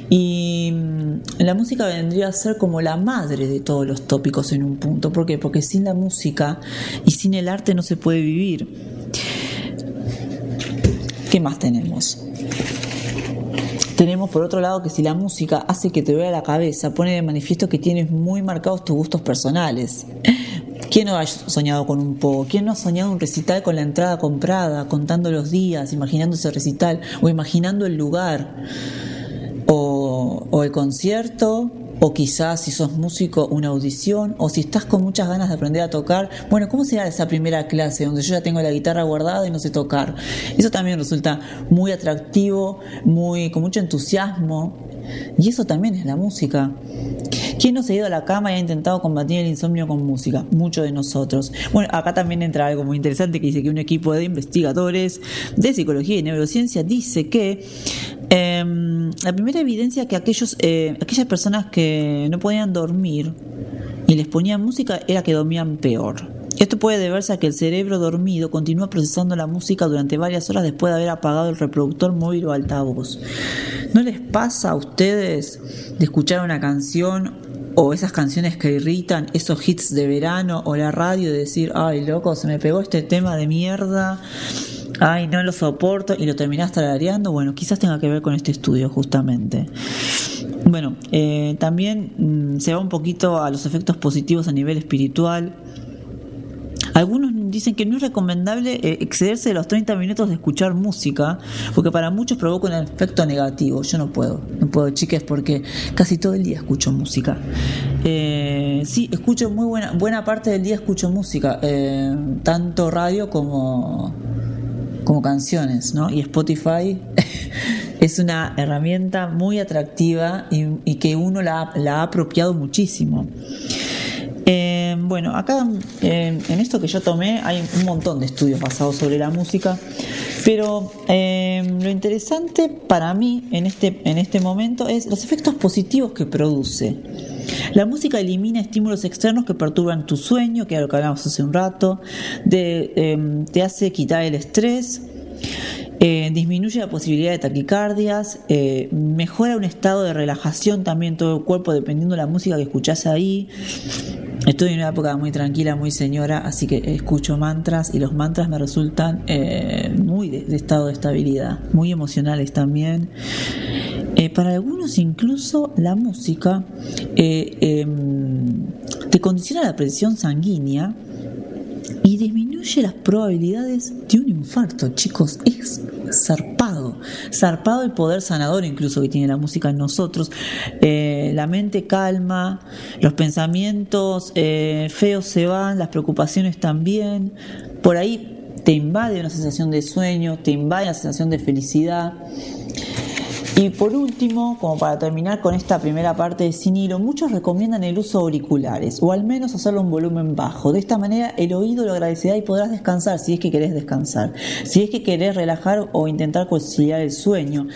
Y mm, la música vendría a ser como la madre de todos los tópicos en un punto. ¿Por qué? Porque sin la música y sin el arte no se puede vivir. ¿Qué más tenemos? Tenemos por otro lado que si la música hace que te vea la cabeza, pone de manifiesto que tienes muy marcados tus gustos personales. ¿Quién no ha soñado con un po? ¿Quién no ha soñado un recital con la entrada comprada, contando los días, imaginando ese recital o imaginando el lugar? O el concierto o quizás si sos músico una audición, o si estás con muchas ganas de aprender a tocar, bueno, ¿cómo será esa primera clase donde yo ya tengo la guitarra guardada y no sé tocar? Eso también resulta muy atractivo, muy con mucho entusiasmo, y eso también es la música. ¿Quién no se ha ido a la cama y ha intentado combatir el insomnio con música? Muchos de nosotros. Bueno, acá también entra algo muy interesante que dice que un equipo de investigadores de psicología y neurociencia dice que em, la primera evidencia que aquellos, eh, aquellas personas que no podían dormir y les ponían música era que dormían peor. Esto puede deberse a que el cerebro dormido continúa procesando la música durante varias horas después de haber apagado el reproductor móvil o altavoz. ¿No les pasa a ustedes de escuchar una canción o esas canciones que irritan, esos hits de verano o la radio de decir, ay loco, se me pegó este tema de mierda, ay no lo soporto y lo terminás tarareando? Bueno, quizás tenga que ver con este estudio justamente. Bueno, eh, también mm, se va un poquito a los efectos positivos a nivel espiritual. Algunos dicen que no es recomendable eh, excederse de los 30 minutos de escuchar música, porque para muchos provoca un efecto negativo. Yo no puedo, no puedo, chiques, porque casi todo el día escucho música. Eh, sí, escucho muy buena, buena parte del día escucho música, eh, tanto radio como, como canciones, ¿no? Y Spotify es una herramienta muy atractiva y, que uno la ha apropiado muchísimo. Eh, bueno, acá eh, en esto que yo tomé hay un montón de estudios basados sobre la música, pero eh, lo interesante para mí en este, en este momento es los efectos positivos que produce. La música elimina estímulos externos que perturban tu sueño, que era lo que hablamos hace un rato, te hace quitar el estrés, disminuye la posibilidad de taquicardias, mejora un estado de relajación también todo el cuerpo dependiendo de la música que escuchás ahí. Estoy en una época muy tranquila, muy señora, así que escucho mantras y los mantras me resultan eh, muy de, estado de estabilidad, muy emocionales también. Eh, para algunos incluso la música eh, em, te condiciona la presión sanguínea y disminuye las probabilidades de un infarto, chicos. Es zarpado, zarpado el poder sanador incluso que tiene la música en nosotros. Eh, la mente calma, los pensamientos eh, feos se van, las preocupaciones también. Por ahí te invade una sensación de sueño, te invade una sensación de felicidad. Y por último, como para terminar con esta primera parte de sin muchos recomiendan el uso de auriculares o al menos hacerlo en volumen bajo. De esta manera el oído lo agradecerá y podrás descansar si es que querés descansar, si es que querés relajar o intentar conciliar el sueño.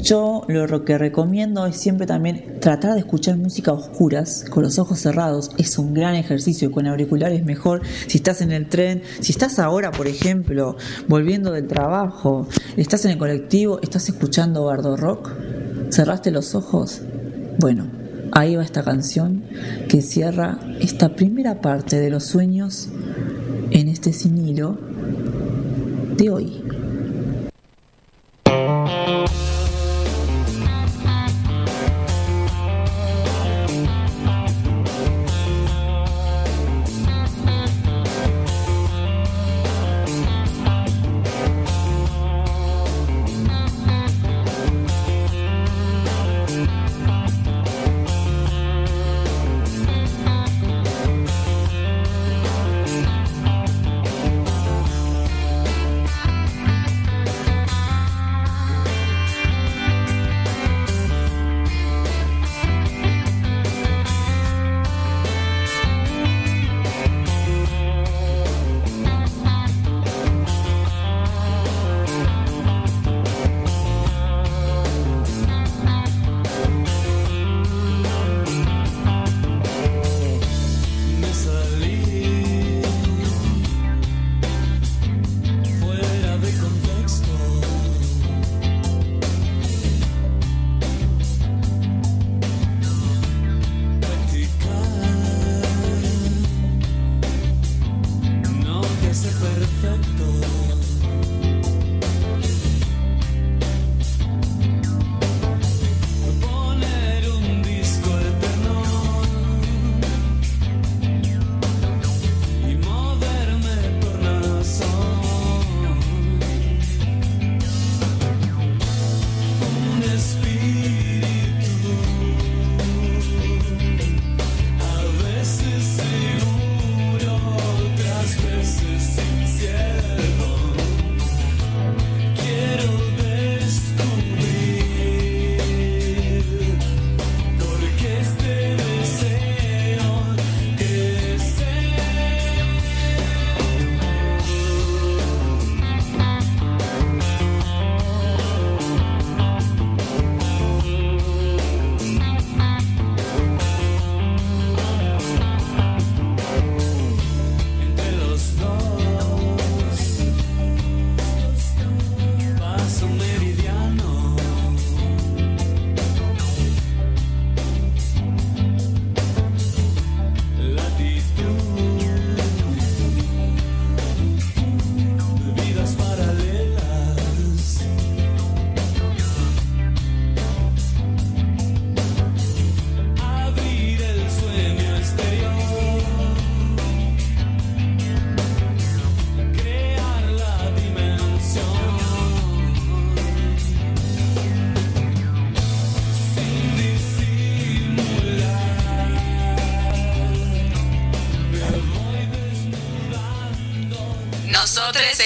Yo lo que recomiendo es siempre también tratar de escuchar música a oscuras, con los ojos cerrados. Es un gran ejercicio, con auriculares mejor. Si estás en el tren, si estás ahora, por ejemplo, volviendo del trabajo, estás en el colectivo, estás escuchando bardo rock ¿Cerraste los ojos? Bueno, ahí va esta canción que cierra esta primera parte de los sueños en este sin hilo de hoy.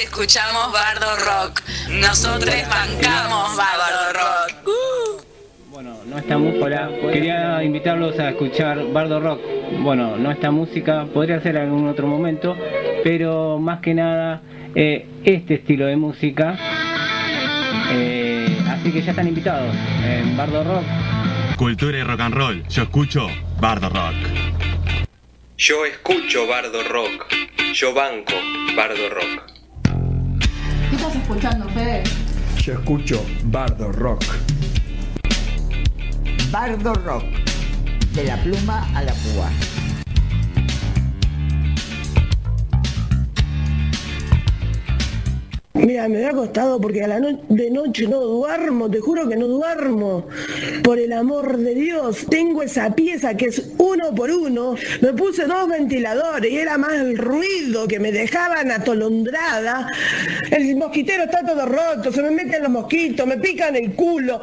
Escuchamos Bardo Rock. Nosotros bancamos Bardo Rock. Bueno, no estamos. Hola, quería invitarlos a escuchar Bardo Rock. Bueno, no esta música, podría ser en algún otro momento, pero más que nada eh, este estilo de música. Eh, así que ya están invitados en Bardo Rock. Cultura y rock and roll. Yo escucho Bardo Rock. Yo escucho Bardo Rock. Yo banco Bardo Rock. ¿Qué estás escuchando, Fede? Yo escucho Bardo Rock. Bardo Rock. De la pluma a la púa. Mira, me ha costado porque a la de noche no duermo, te juro que no duermo. Por el amor de Dios, tengo esa pieza que es uno por uno. Me puse dos ventiladores y era más el ruido que me dejaban atolondrada. El mosquitero está todo roto, se me meten los mosquitos, me pican el culo.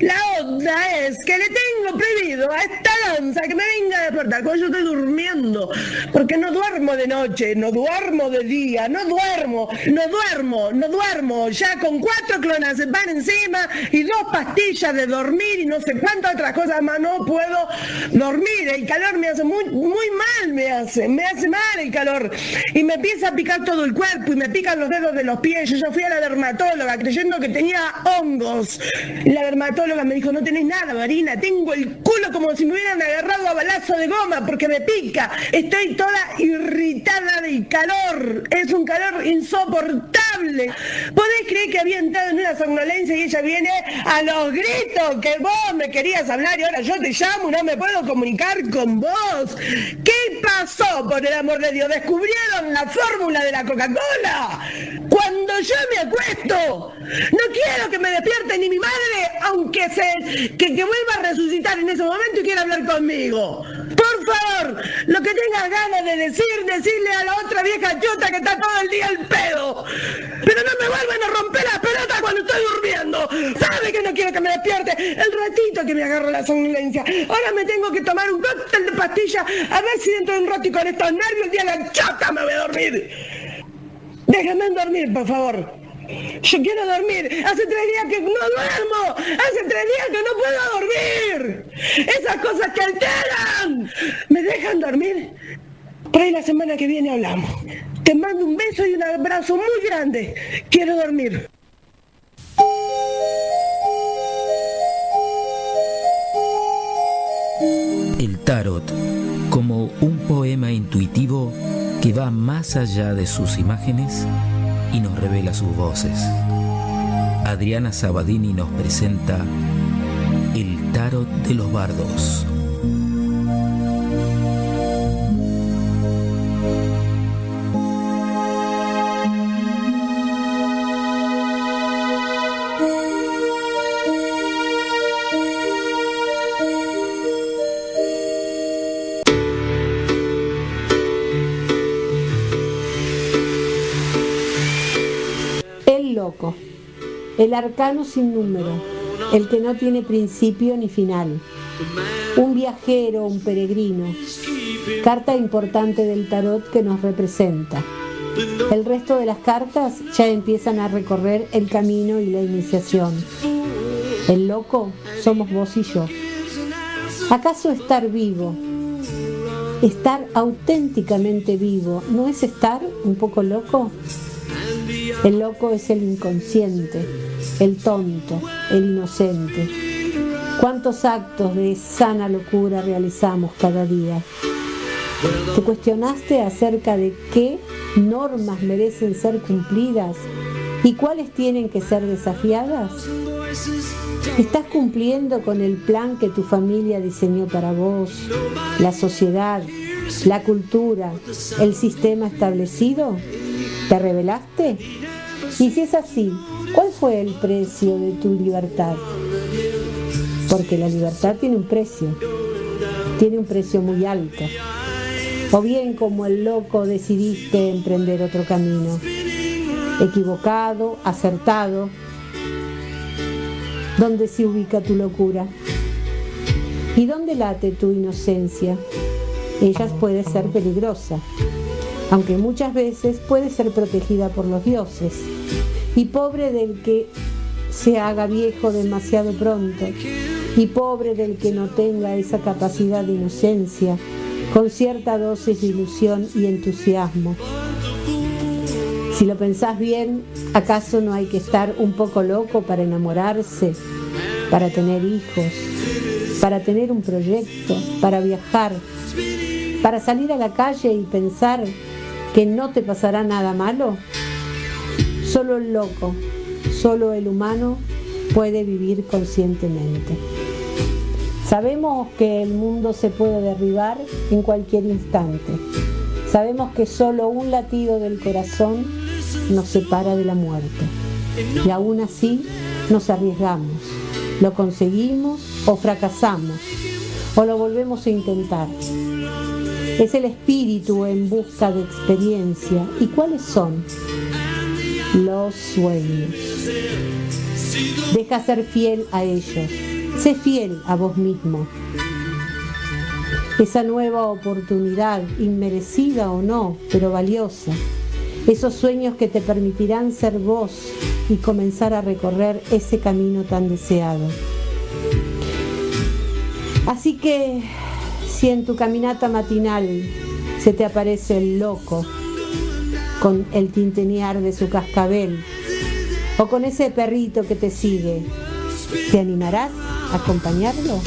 La onda es que le tengo prohibido a esta danza que me venga a despertar cuando yo estoy durmiendo. Porque no duermo de noche, no duermo de día, no duermo, no duermo, no duermo. Ya con cuatro van encima y dos pastillas de dormir y no sé cuántas otras cosas más. No puedo dormir. El calor me hace muy, muy mal, me hace, me hace mal el calor. Y me empieza a picar todo el cuerpo y me pican los dedos de los pies. Yo ya fui a la dermatóloga creyendo que tenía hongos. La dermatóloga me dijo, no tenés nada, Marina, tengo el culo como si me hubieran agarrado a balazo de goma porque me pica. Estoy toda irritada del calor. Es un calor insoportable. ¿Podés creer que había entrado en una somnolencia y ella viene a los gritos que vos me querías hablar y ahora yo te llamo y no me puedo comunicar con vos? ¿Qué pasó, por el amor de Dios? ¿Descubrieron la fórmula de la Coca-Cola? Cuando yo me acuesto, no quiero que me despierte ni mi madre, aunque se que, que vuelva a resucitar en ese momento y quiera hablar conmigo. Por favor, lo que tengas ganas de decir, decirle a la otra vieja chota que está todo el día al pedo. Pero no me vuelvan a romper las pelotas cuando estoy durmiendo. Sabe que no quiero que me despierte. El ratito que me agarro la somnolencia. Ahora me tengo que tomar un cóctel de pastillas a ver si dentro de un rato y con estos nervios de la chota me voy a dormir. Déjame dormir, por favor. Yo quiero dormir. Hace tres días que no duermo. Hace tres días que no puedo dormir. Esas cosas que alteran. ¿Me dejan dormir? Por ahí la semana que viene hablamos. Te mando un beso y un abrazo muy grande. Quiero dormir. El tarot como un poema intuitivo que va más allá de sus imágenes y nos revela sus voces. Adriana Sabadini nos presenta El tarot de los bardos. El arcano sin número, el que no tiene principio ni final, un viajero, un peregrino, carta importante del tarot que nos representa. El resto de las cartas ya empiezan a recorrer el camino y la iniciación. El loco somos vos y yo. ¿Acaso estar vivo, estar auténticamente vivo, no es estar un poco loco? El loco es el inconsciente, el tonto, el inocente. ¿Cuántos actos de sana locura realizamos cada día? ¿Te cuestionaste acerca de qué normas merecen ser cumplidas y cuáles tienen que ser desafiadas? ¿Estás cumpliendo con el plan que tu familia diseñó para vos, la sociedad, la cultura, el sistema establecido? ¿Te rebelaste? Y si es así, ¿cuál fue el precio de tu libertad? Porque la libertad tiene un precio, tiene un precio muy alto. O bien como el loco decidiste emprender otro camino, equivocado, acertado, ¿dónde se ubica tu locura? ¿Y dónde late tu inocencia? Ella puede ser peligrosa. Aunque muchas veces puede ser protegida por los dioses. Y pobre del que se haga viejo demasiado pronto, y pobre del que no tenga esa capacidad de inocencia, con cierta dosis de ilusión y entusiasmo. Si lo pensás bien, ¿acaso no hay que estar un poco loco para enamorarse, para tener hijos, para tener un proyecto, para viajar, para salir a la calle y pensar que no te pasará nada malo? Solo el loco, solo el humano puede vivir conscientemente. Sabemos que el mundo se puede derribar en cualquier instante. Sabemos que solo un latido del corazón nos separa de la muerte. Y aún así nos arriesgamos. Lo conseguimos o fracasamos o lo volvemos a intentar. Es el espíritu en busca de experiencia. ¿Y cuáles son? Los sueños. Deja ser fiel a ellos. Sé fiel a vos mismo. Esa nueva oportunidad, inmerecida o no, pero valiosa. Esos sueños que te permitirán ser vos y comenzar a recorrer ese camino tan deseado. Así que si en tu caminata matinal se te aparece el loco con el tintenear de su cascabel o con ese perrito que te sigue, ¿te animarás a acompañarlo?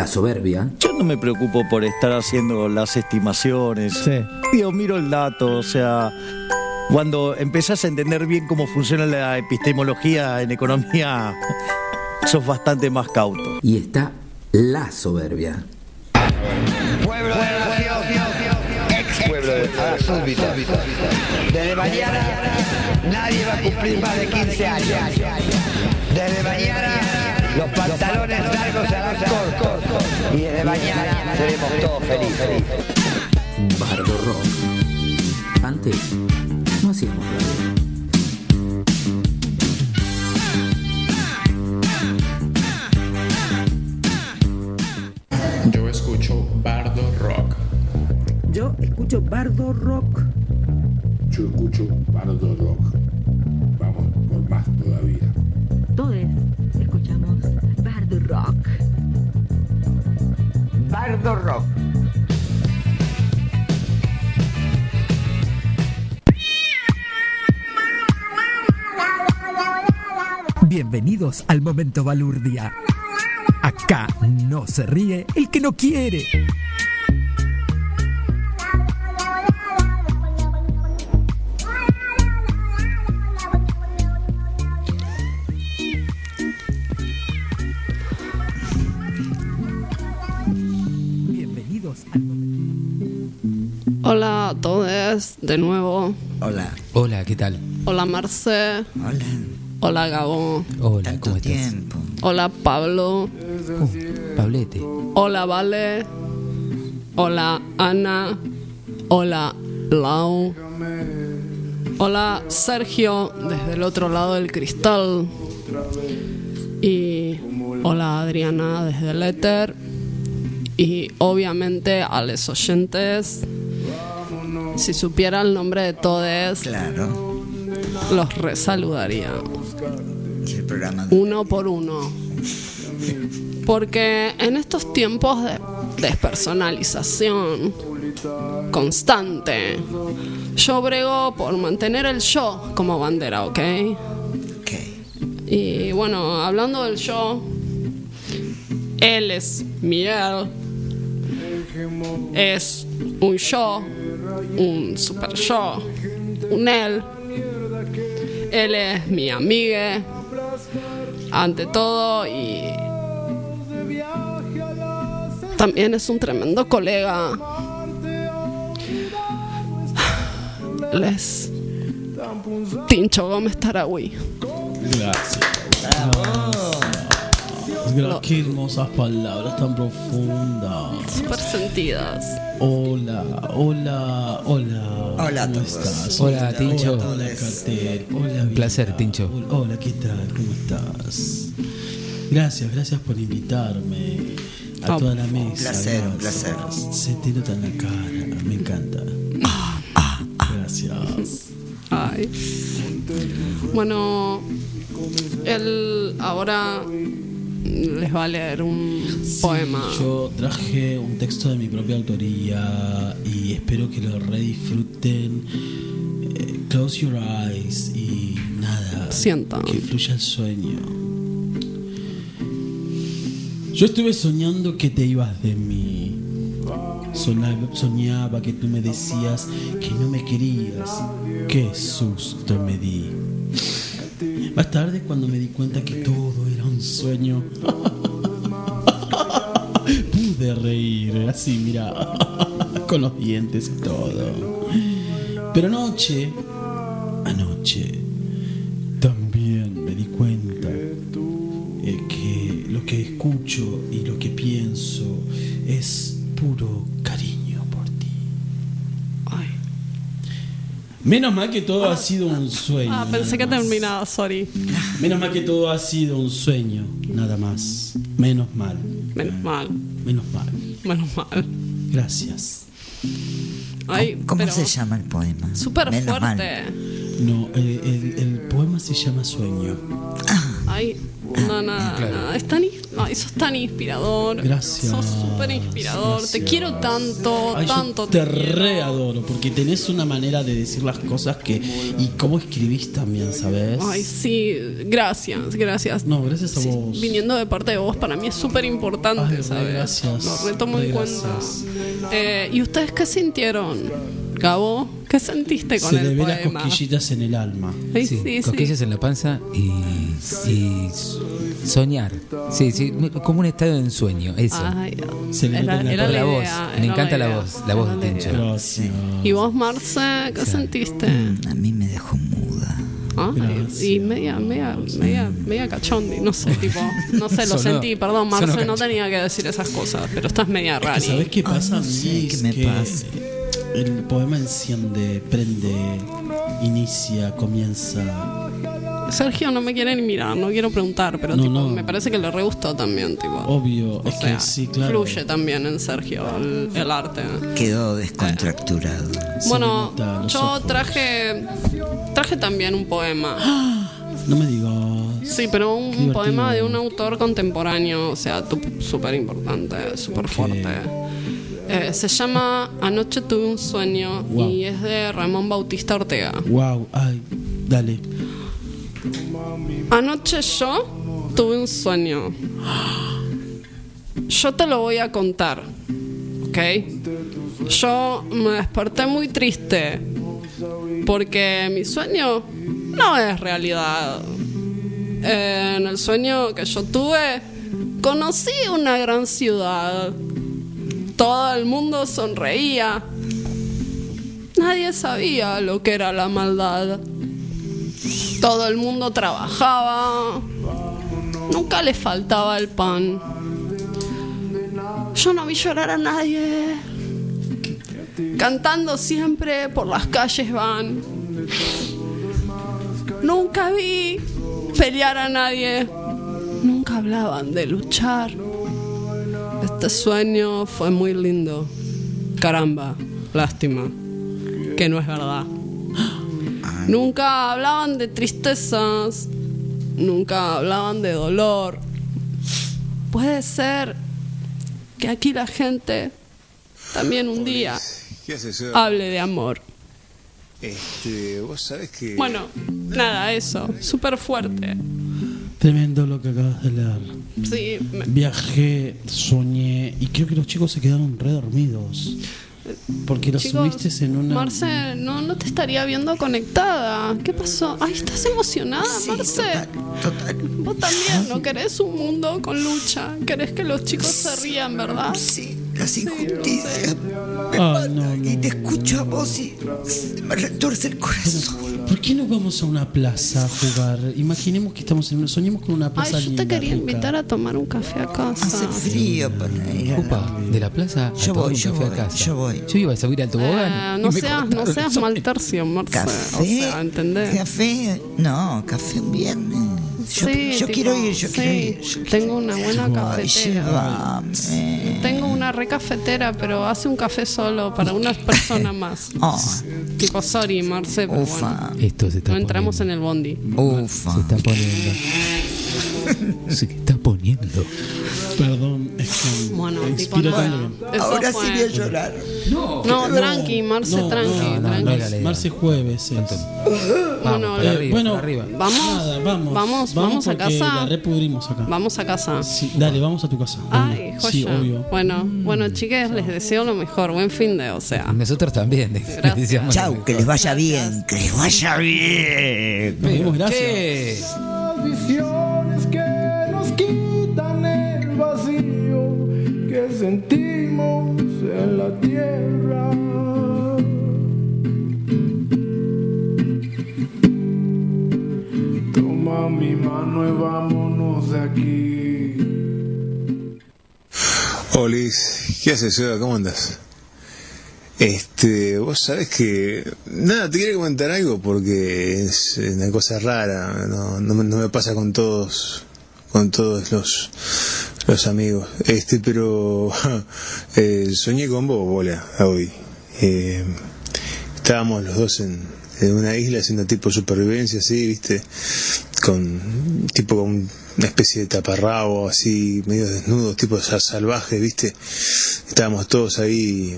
La soberbia. Yo no me preocupo por estar haciendo las estimaciones. Digo, miro el dato, o sea, cuando empezás a entender bien cómo funciona la epistemología en economía, sos bastante más cauto. Y está la soberbia. Pueblo de la nación, ex pueblo de la súbita. Desde mañana nadie va a cumplir más de 15 años. Desde mañana los pantalones largos serán cortos. Y desde mañana seremos todos felices. Bardo Rock. Antes no hacíamos radio. Momento balurdia. Acá no se ríe el que no quiere. Bienvenidos al Hola a todos, de nuevo. Hola. Hola, ¿qué tal? Hola Marce. Hola. Hola Gabo. Hola, ¿cómo estás? Tiempo. Hola Pablo. Uh, Pablete. Hola Vale. Hola Ana. Hola Lau. Hola Sergio, desde el otro lado del cristal. Y hola Adriana, desde el éter. Y obviamente a los oyentes, si supiera el nombre de todos, Claro. Los resaludaría. Uno por uno. Porque en estos tiempos de despersonalización constante, yo brego por mantener el yo como bandera, ¿ok? Y bueno, hablando del yo, él es Miguel, es un yo, un super yo, un él. Él es mi amiga, ante todo, y también es un tremendo colega. Él es Tincho Gómez Taragüí. Gracias. Gra- Qué hermosas palabras tan profundas. Súper sentidas. Hola, hola, hola. Hola ¿Cómo estás? Hola, Tincho. Hola, Cartel. Hola, Un placer. Tincho. Hola, ¿qué tal? ¿Cómo estás? Gracias, gracias por invitarme a Oh, toda la Un mesa. placer, un placer. Se te nota en la cara, me encanta. Gracias. Ay. Bueno, él ahora les va a leer un poema. Yo traje un texto de mi propia autoría y espero que lo redisfruten. Eh, close your eyes y nada. Sientan. Que fluya el sueño. Yo estuve soñando que te ibas de mí. Sonaba- soñaba que tú me decías que no me querías. Qué susto me di. Más tarde cuando me di cuenta que todo era un sueño. Pude reír así, mira, con los dientes y todo. Pero anoche, anoche, también me di cuenta eh, que lo que escucho y lo que pienso es puro Menos mal que todo ha sido un sueño. Ah, pensé que terminaba, sorry. Menos mal que todo ha sido un sueño, nada más. Menos mal. Menos mal, Menos mal. menos mal. Gracias. Ay, ¿Cómo pero se llama el poema? Súper mal. fuerte. No, el, el- el poema se llama Sueño. Ay, no, nada, Claro. nada. Es tan, sos tan inspirador. Gracias. Sos súper inspirador. Te quiero tanto, Ay, tanto. te re adoro porque tenés una manera de decir las cosas que. y cómo escribís también, ¿sabes? Ay, sí, gracias, gracias. No, gracias a Sí, vos. Viniendo de parte de vos, para mí es súper importante, ¿sabes? gracias, Lo retomo re en cuenta. gracias. Eh, ¿Y ustedes qué sintieron, Gabo? ¿Qué sentiste con Se el le ve las cosquillitas en el alma. Ay, Sí, sí, sí. cosquillas en la panza y, y soñar. Sí, sí, como un estado de ensueño, eso. Ay, Se le era, la era la la voz, idea, me encanta la idea, voz, la voz era de. Gracias. ¿Y vos, Marce, qué sentiste? A mí me dejó muda. Gracias. y media, media, media, media cachondi, no sé, tipo, no sé, lo Sonó- sentí, perdón, Marce, no tenía que decir esas cosas, pero estás media Es que, rara. ¿Sabés qué pasa? no sé Sí, qué me que pasa. El poema enciende, prende, inicia, comienza. Sergio no me quiere ni mirar, no quiero preguntar, pero No, tipo, no. me parece que le re gustó también, tipo. Obvio, O es sea, que sí, claro. Fluye también en Sergio el, el arte. Quedó descontracturado. Se Bueno, nota yo ojos. traje traje también un poema. No me digas. Sí, pero un poema de un autor contemporáneo, o sea, súper importante, súper fuerte. Eh, se llama Anoche tuve un sueño Wow. y es de Ramón Bautista Ortega. Wow, ay, dale. Anoche yo tuve un sueño. Yo te lo voy a contar, ¿ok? Yo me desperté muy triste porque mi sueño no es realidad. Eh, en el sueño que yo tuve, conocí una gran ciudad. Todo el mundo sonreía. Nadie sabía lo que era la maldad. Todo el mundo trabajaba. Nunca le faltaba el pan. Yo no vi llorar a nadie. Cantando siempre por las calles van. nunca vi pelear a nadie. Nunca hablaban de luchar. Este sueño fue muy lindo. Caramba, lástima. Que no es verdad. Nunca hablaban de tristezas. Nunca hablaban de dolor. Puede ser que aquí la gente también un día hable de amor. Este, vos sabés que. Bueno, nada, eso. Súper fuerte. Tremendo lo que acabas de leer. Sí, Viajé, soñé y creo que los chicos se quedaron re dormidos. Porque los Chicos, subiste en una. Marce, no, no te estaría viendo conectada. ¿Qué pasó? Ay, ¿estás emocionada, Marce? Vos también, ¿no querés un mundo con lucha? ¿Querés que los chicos se rían, verdad? Sí, las injusticias. Ah, no, Y te escucho a vos y se me retorce el corazón. ¿Por qué no vamos a una plaza a jugar? Imaginemos que estamos en una. Soñemos con una plaza Ay, yo linda, te quería rica. invitar a tomar un café a casa. Hace frío para ir. a la- Opa, de la plaza a Yo tomar voy, un yo café voy, a casa. yo voy. Yo iba a subir al tobogán. Eh, no me seas, no seas mal tercio, Marce. Café. O sea, ¿entendés? Café, no, café un viernes. Yo, Sí, yo tipo, quiero ir, yo sí, quiero ir. yo Tengo una buena Ay, cafetera. llévame. Tengo una re cafetera, pero hace un café solo para una persona más. Oh, Tipo, sorry, Marce, pero bueno. Esto se está No entramos en el bondi. Ufa. Se está poniendo. Está poniendo. Perdón, es que. Bueno, Ahora fue- sí voy a llorar. No, No, tranqui, Marce, No, tranqui, no, no, tranqui. no, Marce- Marce jueves es. Bueno, para Eh, arriba, bueno, para arriba. Vamos, Nada, vamos. vamos, vamos a casa. La repudrimos acá. Vamos a casa. Sí, dale, vamos a tu casa. Ay, Bueno, joya. Sí, obvio. Bueno, bueno, chiques, les deseo lo mejor. Buen fin de, o sea. Nosotros también. les Chau, que les vaya bien, que les vaya bien. Nos vemos, gracias. Sentimos en la tierra. Toma mi mano y vámonos de aquí. Olis, ¿qué haces, Seba? ¿Cómo andas? Este, vos sabés que. Nada, te quería comentar algo porque es una cosa rara. No, no, no me pasa con todos. Con todos los. Los amigos. Este, pero. eh, soñé con vos, bola, hoy. Eh, estábamos los dos en, una isla haciendo tipo supervivencia, así, viste. Con. Tipo con una especie de taparrabo, así, medio desnudos, tipo sa- salvaje, viste. Estábamos todos ahí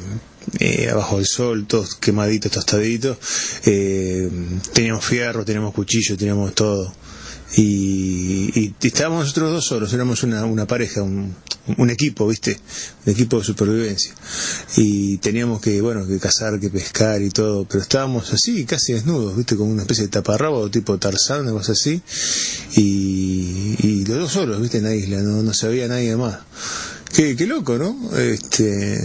eh, abajo del sol, todos quemaditos, tostaditos. Eh, teníamos fierro, teníamos cuchillo, teníamos todo. Y, y estábamos nosotros dos solos, éramos una, una pareja, un, un equipo, ¿viste? Un equipo de supervivencia. Y teníamos que, bueno, que cazar, que pescar y todo, pero estábamos así, casi desnudos, ¿viste? Como una especie de taparrabo, tipo Tarzán, una cosa así. Y, y los dos solos, ¿viste? En la isla, no, no se veía nadie más. Qué, qué loco, ¿no? Este,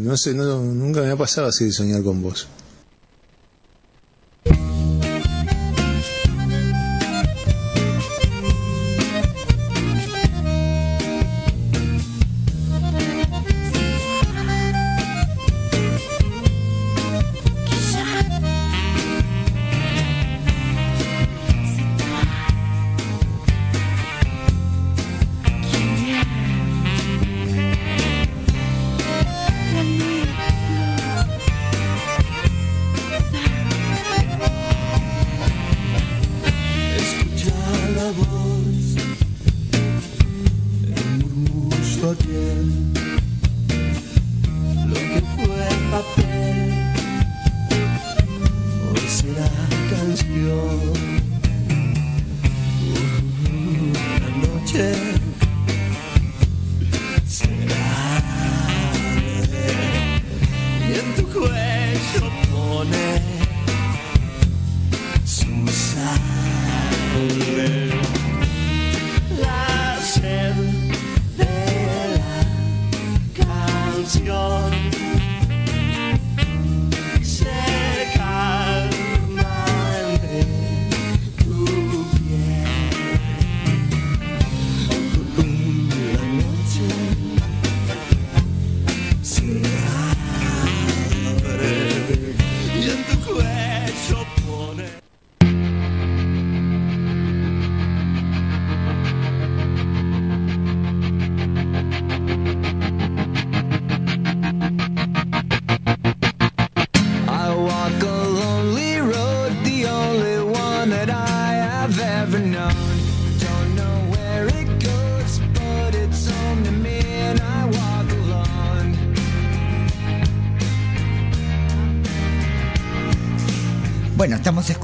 no sé, no, nunca me ha pasado así de soñar con vos.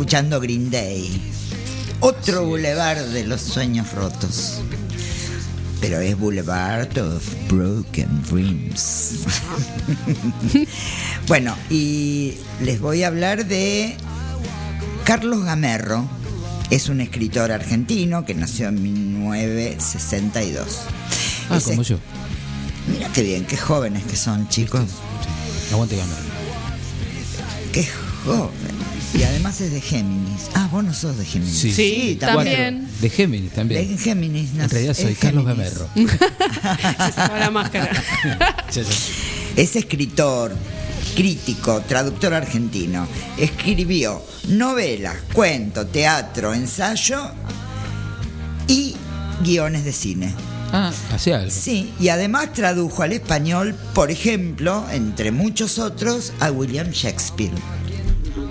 Escuchando Green Day. Otro boulevard de los sueños rotos. Pero es Boulevard of Broken Dreams. bueno, y les voy a hablar de Carlos Gamerro. Es un escritor argentino que nació en 1962. Ah, como yo. Mira qué bien, qué jóvenes que son, chicos. Aguante ganar. Qué joven. De Géminis. Ah, vos no sos de Géminis. Sí, también. De Géminis también. De Géminis. En realidad soy Carlos. Gamerro. Se sacó la máscara. Es escritor, crítico, traductor argentino. Escribió novelas, cuento, teatro, ensayo y guiones de cine. Ah, hacía algo. Sí, y además tradujo al español, por ejemplo, entre muchos otros, a William Shakespeare.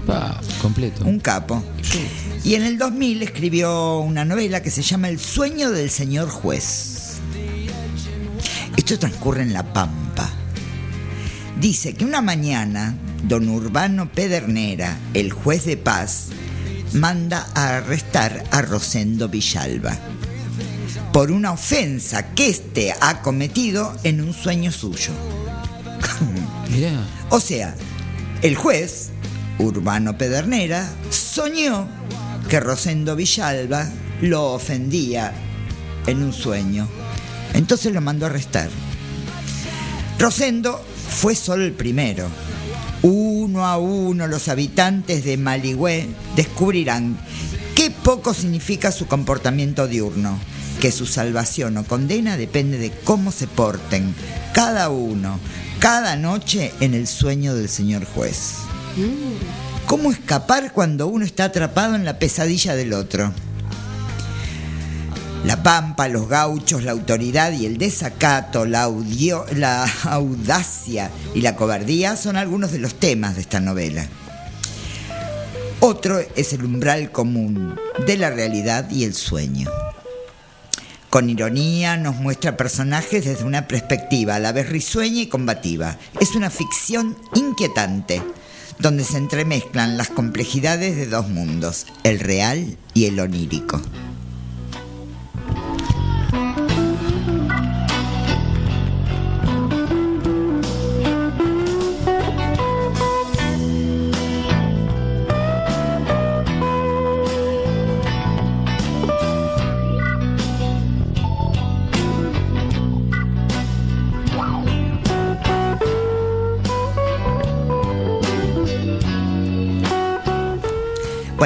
Pa, completo. Un capo. Y en el 2000 escribió una novela que se llama El sueño del señor juez. Esto transcurre en La Pampa. Dice que una mañana, don Urbano Pedernera, el juez de paz, manda a arrestar a Rosendo Villalba por una ofensa que éste ha cometido en un sueño suyo. Mirá. O sea, el juez, Urbano Pedernera, soñó que Rosendo Villalba lo ofendía en un sueño. Entonces lo mandó a arrestar. Rosendo fue solo el primero. Uno a uno los habitantes de Maligüe descubrirán qué poco significa su comportamiento diurno, que su salvación o condena depende de cómo se porten cada uno, cada noche en el sueño del señor juez. ¿Cómo escapar cuando uno está atrapado en la pesadilla del otro? La pampa, los gauchos, la autoridad y el desacato, la, audacia y la cobardía son algunos de los temas de esta novela. Otro es el umbral común de la realidad y el sueño. Con ironía nos muestra personajes desde una perspectiva a la vez risueña y combativa. Es una ficción inquietante, donde se entremezclan las complejidades de dos mundos, el real y el onírico.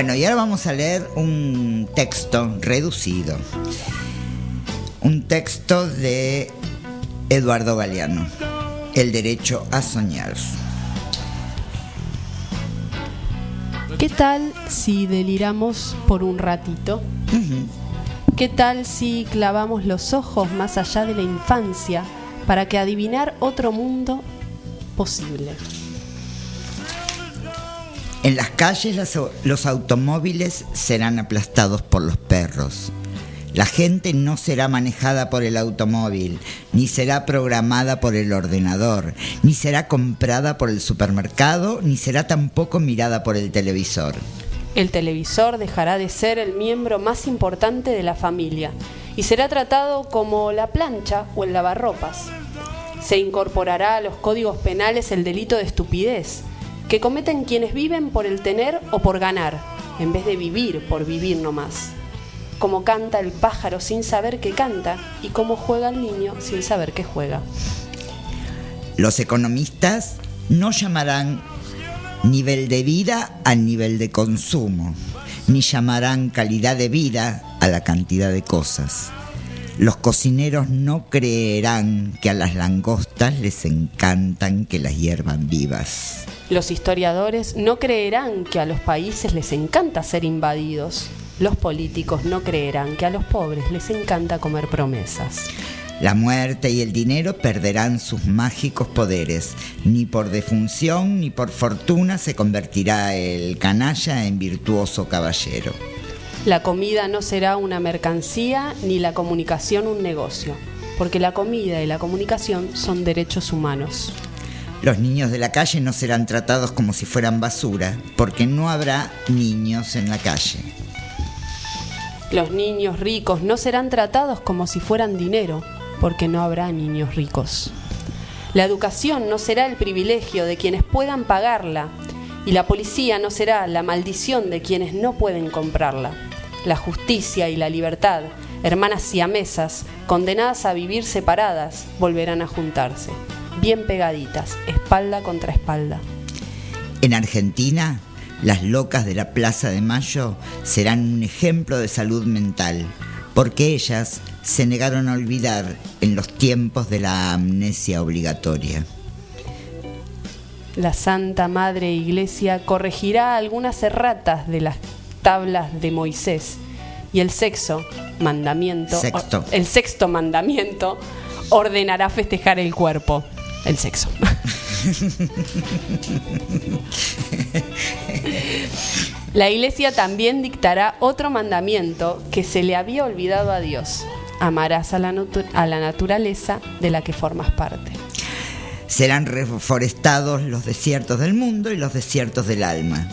Bueno, y ahora vamos a leer un texto reducido. Un texto de Eduardo Galeano, El derecho a soñar. ¿Qué tal si deliramos por un ratito? ¿Qué tal si clavamos los ojos más allá de la infancia para que adivinar otro mundo posible? En las calles los automóviles serán aplastados por los perros. La gente no será manejada por el automóvil, ni será programada por el ordenador, ni será comprada por el supermercado, ni será tampoco mirada por el televisor. El televisor dejará de ser el miembro más importante de la familia y será tratado como la plancha o el lavarropas. Se incorporará a los códigos penales el delito de estupidez, que cometen quienes viven por el tener o por ganar, en vez de vivir por vivir nomás. Como canta el pájaro sin saber que canta y cómo juega el niño sin saber que juega. Los economistas no llamarán nivel de vida al nivel de consumo, ni llamarán calidad de vida a la cantidad de cosas. Los cocineros no creerán que a las langostas les encantan que las hiervan vivas. Los historiadores no creerán que a los países les encanta ser invadidos. Los políticos no creerán que a los pobres les encanta comer promesas. La muerte y el dinero perderán sus mágicos poderes. Ni por defunción ni por fortuna se convertirá el canalla en virtuoso caballero. La comida no será una mercancía ni la comunicación un negocio, porque la comida y la comunicación son derechos humanos. Los niños de la calle no serán tratados como si fueran basura, porque no habrá niños en la calle. Los niños ricos no serán tratados como si fueran dinero, porque no habrá niños ricos. La educación no será el privilegio de quienes puedan pagarla, y la policía no será la maldición de quienes no pueden comprarla. La justicia y la libertad, hermanas siamesas, condenadas a vivir separadas, volverán a juntarse, bien pegaditas, espalda contra espalda. En Argentina, las locas de la Plaza de Mayo serán un ejemplo de salud mental, porque ellas se negaron a olvidar en los tiempos de la amnesia obligatoria. La Santa Madre Iglesia corregirá algunas erratas de las tablas de Moisés y el sexo, mandamiento, Sexto. el sexto mandamiento ordenará festejar el cuerpo, el sexo. La iglesia también dictará otro mandamiento que se le había olvidado a Dios. Amarás a la, natu- a la naturaleza de la que formas parte. Serán reforestados los desiertos del mundo y los desiertos del alma.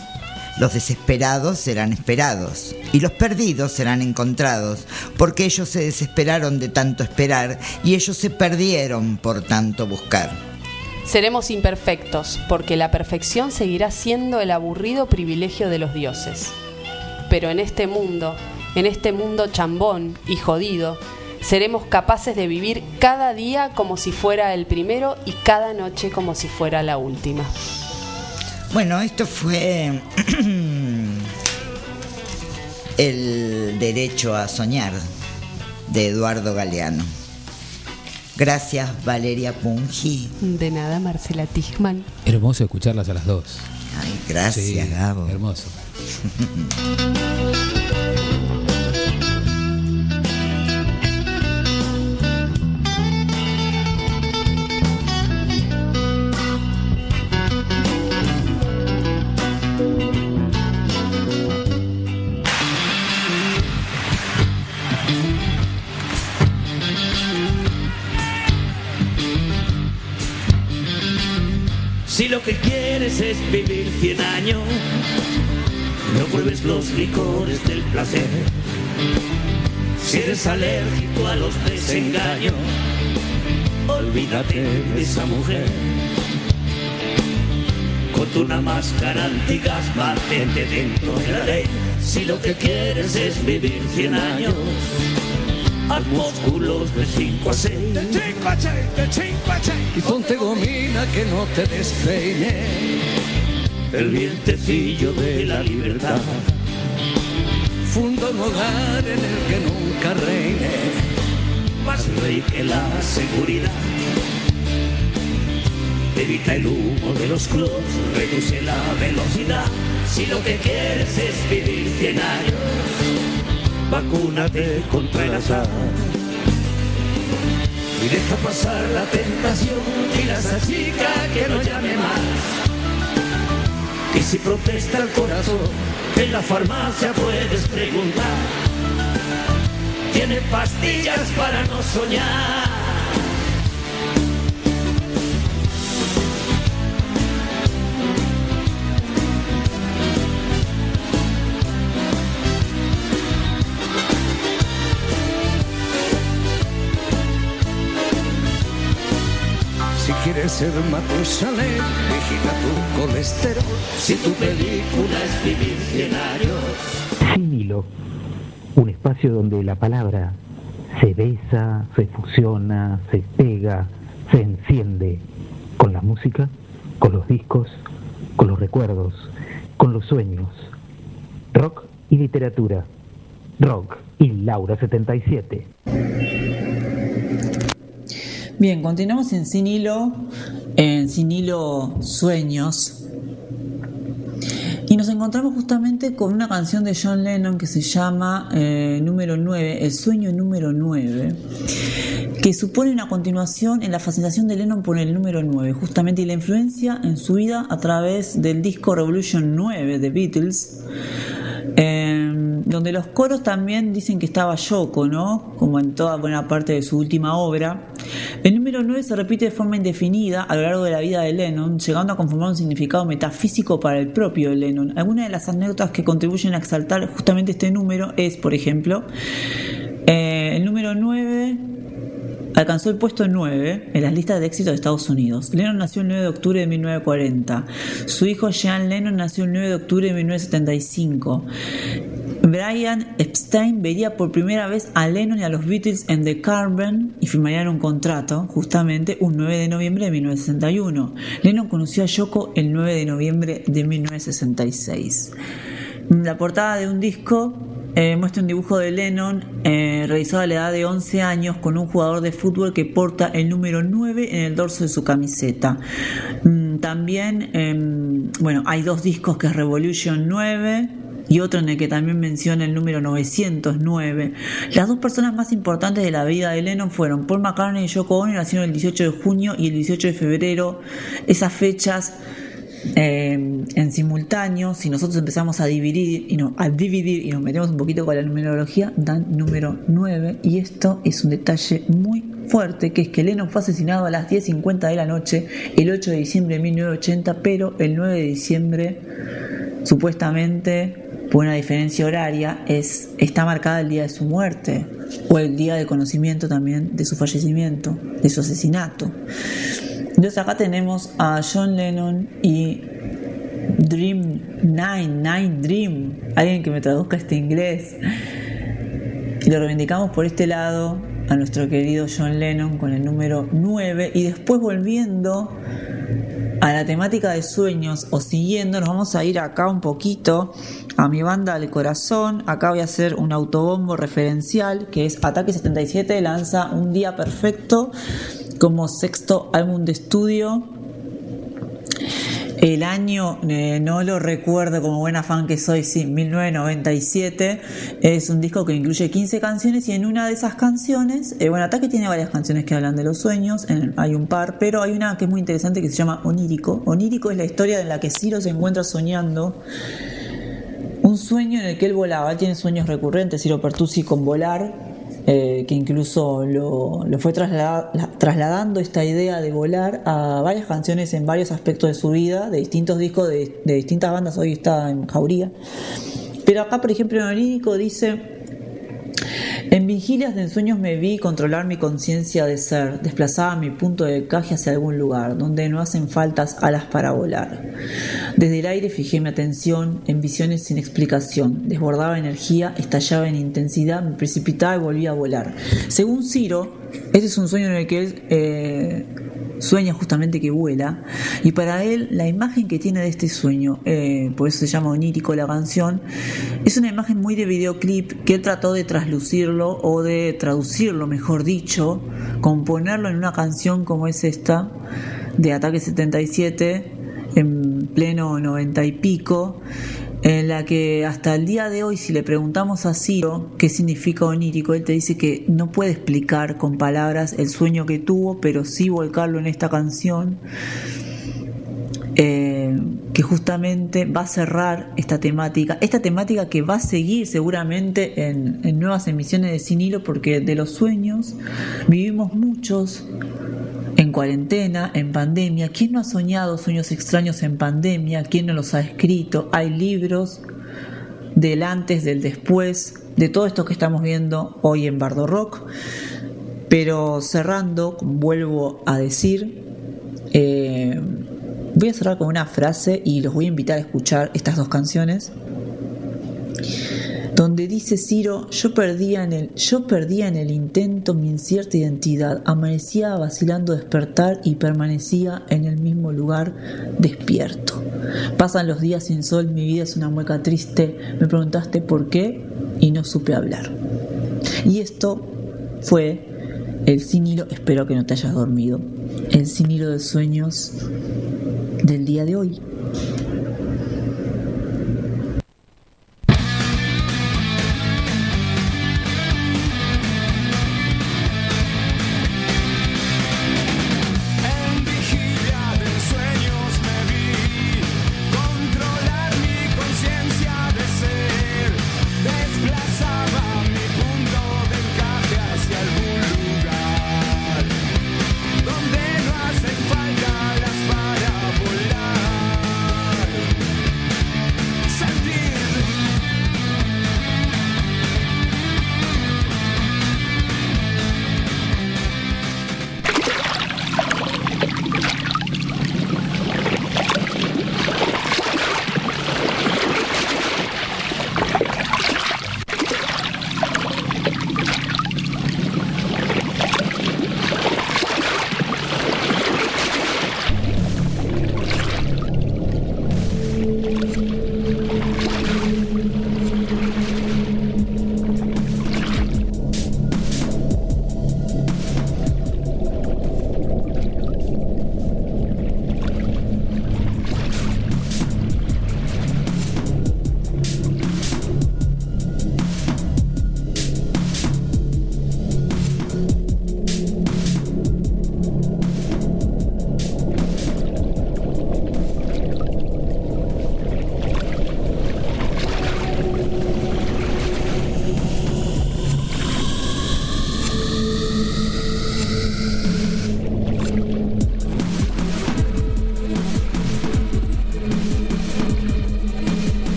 Los desesperados serán esperados y los perdidos serán encontrados, porque ellos se desesperaron de tanto esperar y ellos se perdieron por tanto buscar. Seremos imperfectos, porque la perfección seguirá siendo el aburrido privilegio de los dioses. Pero en este mundo, en este mundo chambón y jodido, seremos capaces de vivir cada día como si fuera el primero y cada noche como si fuera la última. Bueno, esto fue El derecho a soñar de Eduardo Galeano. Gracias Valeria Pungi. De nada, Marcela Tichman. Hermoso escucharlas a las dos. Ay, gracias Sí, Gabo. Hermoso. Si lo que quieres es vivir 100 años, no pruebes los licores del placer. Si eres alérgico a los desengaños, olvídate de esa mujer. Con una máscara antigas, mantente dentro de la ley. Si lo que quieres es vivir 100 años, haz músculos de 5 a 6. Y ponte gomina que no te despeine el vientecillo de la libertad. Funda un hogar en el que nunca reine más rey que la seguridad. Evita el humo de los clubs, reduce la velocidad. Si lo que quieres es vivir 100 años, vacúnate contra el azar. Y deja pasar la tentación, dile a esa chica que no llame más. Y si protesta el corazón, en la farmacia puedes preguntar. Tiene pastillas para no soñar. Quieres ser Matusalén, vigila tu colesterol. Si tu película es vivir 100 años. Sin hilo, un espacio donde la palabra se besa, se fusiona, se pega, se enciende con la música, con los discos, con los recuerdos, con los sueños. Rock y literatura. Rock y Laura 77. Bien, continuamos en Sin Hilo, en Sin Hilo Sueños. Y nos encontramos justamente con una canción de John Lennon que se llama eh, Número 9, El sueño número 9, que supone una continuación en la fascinación de Lennon por el número 9, justamente y la influencia en su vida a través del disco Revolution 9 de Beatles. Donde los coros también dicen que estaba Yoko, ¿no? Como en toda buena parte de su última obra. El número 9 se repite de forma indefinida a lo largo de la vida de Lennon, llegando a conformar un significado metafísico para el propio Lennon. Algunas de las anécdotas que contribuyen a exaltar justamente este número es, por ejemplo, eh, el número 9 alcanzó el puesto 9 en las listas de éxito de Estados Unidos. Lennon nació el 9 de octubre de 1940. Su hijo Jean Lennon nació el 9 de octubre de 1975. Brian Epstein vería por primera vez a Lennon y a los Beatles en The Carbon y firmarían un contrato, justamente un 9 de noviembre de 1961. Lennon conoció a Yoko el 9 de noviembre de 1966. La portada de un disco eh, muestra un dibujo de Lennon eh, realizado a la edad de 11 años con un jugador de fútbol que porta el número 9 en el dorso de su camiseta. Mm, también, em, bueno, hay dos discos que es Revolution 9 y otro en el que también menciona el número 909. Las dos personas más importantes de la vida de Lennon fueron Paul McCartney y Yoko Ono, nacieron el 18 de junio y el 18 de febrero. Esas fechas eh, en simultáneo, si nosotros empezamos a dividir y no, a dividir y nos metemos un poquito con la numerología, dan número 9 y esto es un detalle muy fuerte que es que Lennon fue asesinado a las 10.50 de la noche el 8 de diciembre de 1980, pero el 9 de diciembre supuestamente por una diferencia horaria es está marcada el día de su muerte o el día de conocimiento también de su fallecimiento, de su asesinato. Entonces acá tenemos a John Lennon y Dream Nine, Nine Dream, alguien que me traduzca este inglés. Y lo reivindicamos por este lado a nuestro querido John Lennon con el número 9 y después volviendo a la temática de sueños o siguiendo, nos vamos a ir acá un poquito a mi banda del corazón. Acá voy a hacer un autobombo referencial que es Ataque 77, lanza Un Día Perfecto como sexto álbum de estudio. El año eh, no lo recuerdo como buena fan que soy, sí, 1997. Es un disco que incluye 15 canciones y en una de esas canciones, eh, bueno, Ataque tiene varias canciones que hablan de los sueños, hay un par, pero hay una que es muy interesante que se llama Onírico. Onírico es la historia en la que Ciro se encuentra soñando un sueño en el que él volaba. Él tiene sueños recurrentes, Ciro Pertusi, con volar eh, que incluso lo, fue trasladando esta idea de volar a varias canciones en varios aspectos de su vida, de distintos discos de, distintas bandas, hoy está en Jauría. Pero acá, por ejemplo, en Onírico dice en vigilias de ensueños me vi controlar mi conciencia de ser, desplazaba mi punto de caje hacia algún lugar, donde no hacen faltas alas para volar. Desde el aire fijé mi atención en visiones sin explicación, desbordaba energía, estallaba en intensidad, me precipitaba y volvía a volar. Según Ciro, este es un sueño en el que él eh, sueña justamente que vuela y para él la imagen que tiene de este sueño, eh, por eso se llama onírico la canción, es una imagen muy de videoclip que él trató de traslucirlo o de traducirlo, mejor dicho, componerlo en una canción como es esta de Ataque 77 en pleno noventa y pico en la que hasta el día de hoy si le preguntamos a Ciro qué significa onírico, él te dice que no puede explicar con palabras el sueño que tuvo, pero sí volcarlo en esta canción, eh, que justamente va a cerrar esta temática, esta temática que va a seguir seguramente en, nuevas emisiones de Sin Hilo, porque de los sueños vivimos muchos en cuarentena, en pandemia. ¿Quién no ha soñado sueños extraños en pandemia? ¿Quién no los ha escrito? Hay libros del antes, del después, de todo esto que estamos viendo hoy en Bardo Rock. Pero cerrando, vuelvo a decir, eh, voy a cerrar con una frase y los voy a invitar a escuchar estas dos canciones donde dice Ciro, yo perdía, en el, yo perdía en el intento mi incierta identidad, amanecía vacilando despertar y permanecía en el mismo lugar despierto. Pasan los días sin sol, mi vida es una mueca triste, me preguntaste por qué y no supe hablar. Y esto fue el sin hilo, espero que no te hayas dormido, el sin hilo de sueños del día de hoy.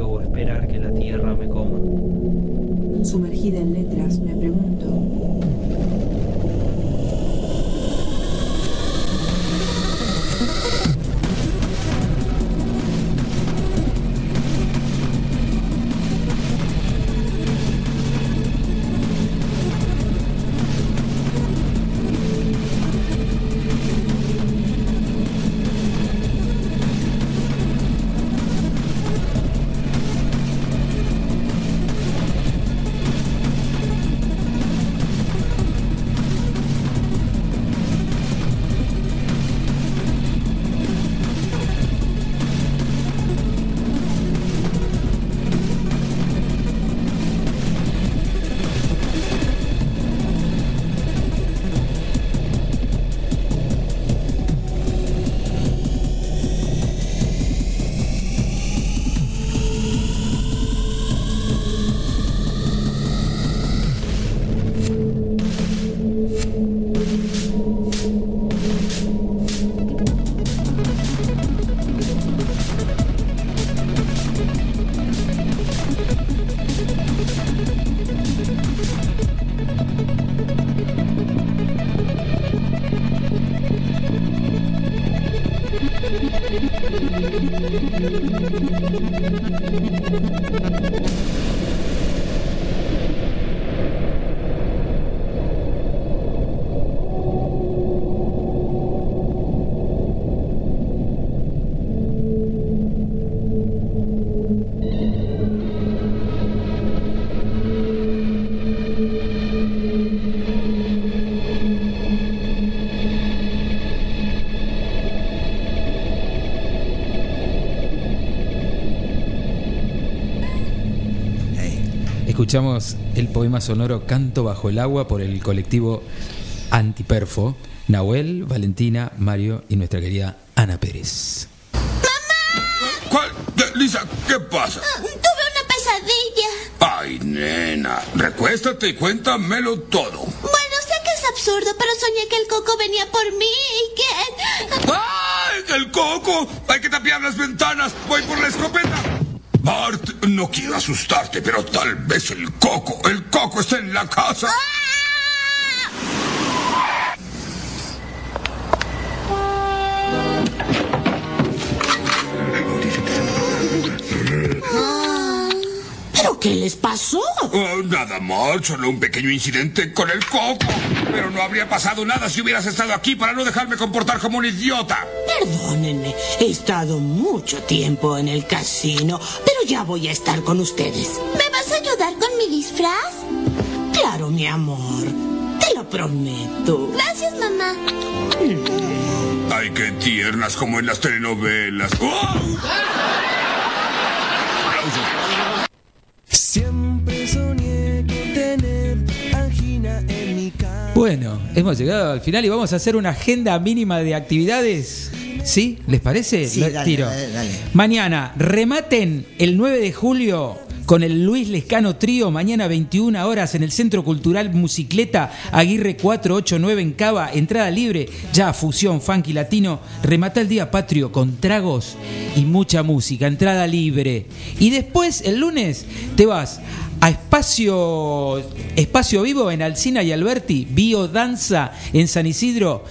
O esperar que la tierra me coma. Sumergida en letras, me pregunto, Escuchamos el poema sonoro Canto bajo el agua por el colectivo Antiperfo, Nahuel, Valentina, Mario y nuestra querida Ana Pérez. ¿Cuál? Eh, Lisa, ¿qué pasa? Tuve una pesadilla. Ay, nena, recuéstate y cuéntamelo todo. Bueno, sé que es absurdo, pero soñé que el coco venía por mí y que... ¡Ay, el coco! Hay que tapiar las ventanas. Voy por la escopeta. Bart, no quiero asustarte, pero tal vez el coco, el coco está en la casa. Pero, ¿Qué les pasó? Oh, nada más, solo un pequeño incidente con el coco. Pero no habría pasado nada si hubieras estado aquí para no dejarme comportar como un idiota. Perdónenme, he estado mucho tiempo en el casino, pero ya voy a estar con ustedes. ¿Me vas a ayudar con mi disfraz? Claro, mi amor. Te lo prometo. Gracias, mamá. Ay, qué tiernas como en las telenovelas. ¡Oh! Bueno, hemos llegado al final y vamos a hacer una agenda mínima de actividades. ¿Sí? ¿Les parece? Sí, dale, tiro. dale, dale. Mañana, rematen el 9 de julio con el Luis Lescano Trío, mañana 21 horas en el Centro Cultural Musicleta Aguirre 489 en Cava, entrada libre, ya fusión, funky latino, remata el día patrio con tragos y mucha música, entrada libre. Y después, el lunes, te vas a Espacio, Espacio Vivo en Alcina y Alberti, Biodanza en San Isidro,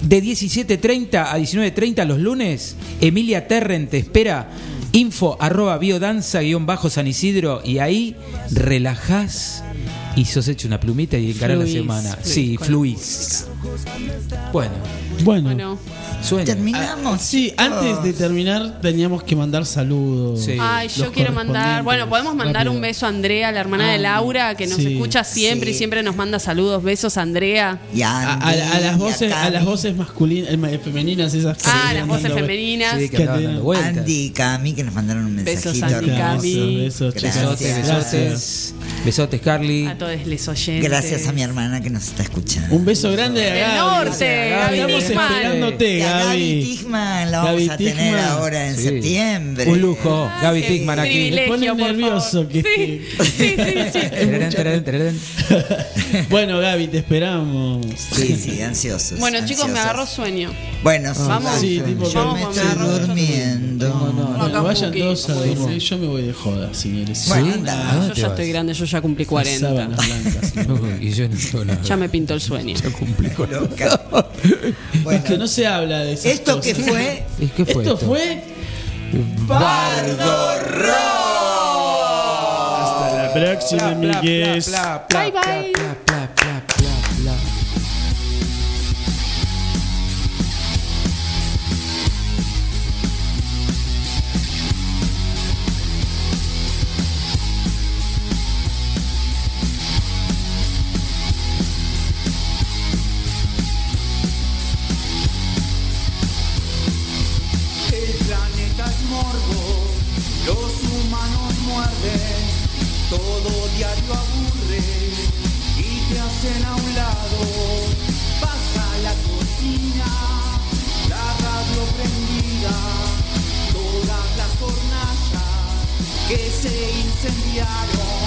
de 17.30 a 19.30 los lunes, Emilia Terren te espera. Info arroba biodanza guion bajo San Isidro y ahí relajás y sos hecho una plumita y encarás la semana. fluís Sí, fluís. Bueno, Bueno. Bueno. sueño. Terminamos. Sí, antes de terminar teníamos que mandar saludos. Sí. Ay, yo quiero mandar. Bueno, podemos mandar un beso a Andrea, la hermana de Ah, Laura, que nos sí. escucha siempre y siempre nos manda saludos. Besos, Andrea. Y a A, a- Andy, a las y voces, a las voces masculinas, eh, ma- femeninas esas. que Ah, las voces dando- femeninas. Sí, que que. Andy y Cami que nos mandaron un Besos, mensajito. Andy y hermoso. Cami. Besos, chicos. Besotes, Gracias. besotes. Besotes, Carly. A todos les oyentes. Gracias a mi hermana que nos está escuchando. Un beso grande a Del Gaby. norte, Gaby Estamos esperándote, Gaby Gaby. Tigman la vamos Gaby a tener ahora en Sí. septiembre. Un lujo. Gaby qué Tigman aquí. Me pone nervioso que, Sí, sí, sí. Bueno, Gaby, te esperamos. Sí, sí, ansiosos. Bueno, chicos, me agarró sueño. Bueno, sí, Vamos. Sí, tipo, yo me estoy agarro- durmiendo. Bueno, Acá vayan Puki, todos a dormir. Yo me voy de joda, señores. Bueno, anda. nada. ¿A Yo ya estoy grande, yo ya cumplí Las 40. sábanas blancas. Y yo no nada. Ya me pintó el sueño. Loca. Es que no se habla de eso. ¿Esto qué fue? ¿Y qué fue Esto esto? fue. Bardo Hasta la próxima, amigues. Bye, bye. Todo diario aburre y te hacen a un lado. Pasa la cocina, la radio prendida, todas las hornallas que se incendiaron.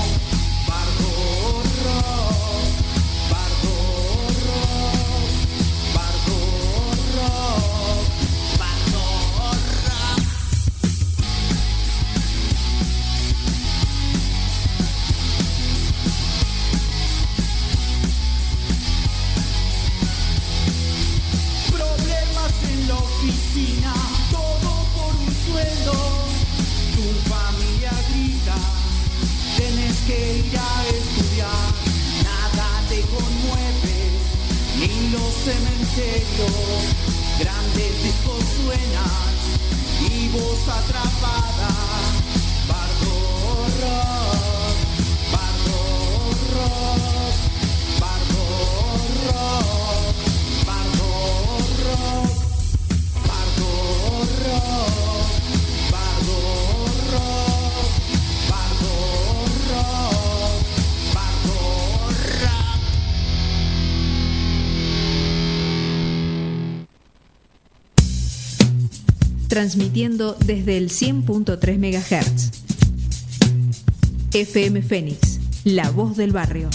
Tenés que ir a estudiar. Nada te conmueve, ni los cementerios. Grandes discos suenan y vos atrapada. Transmitiendo desde el 100.3 MHz. FM Fénix, la voz del barrio.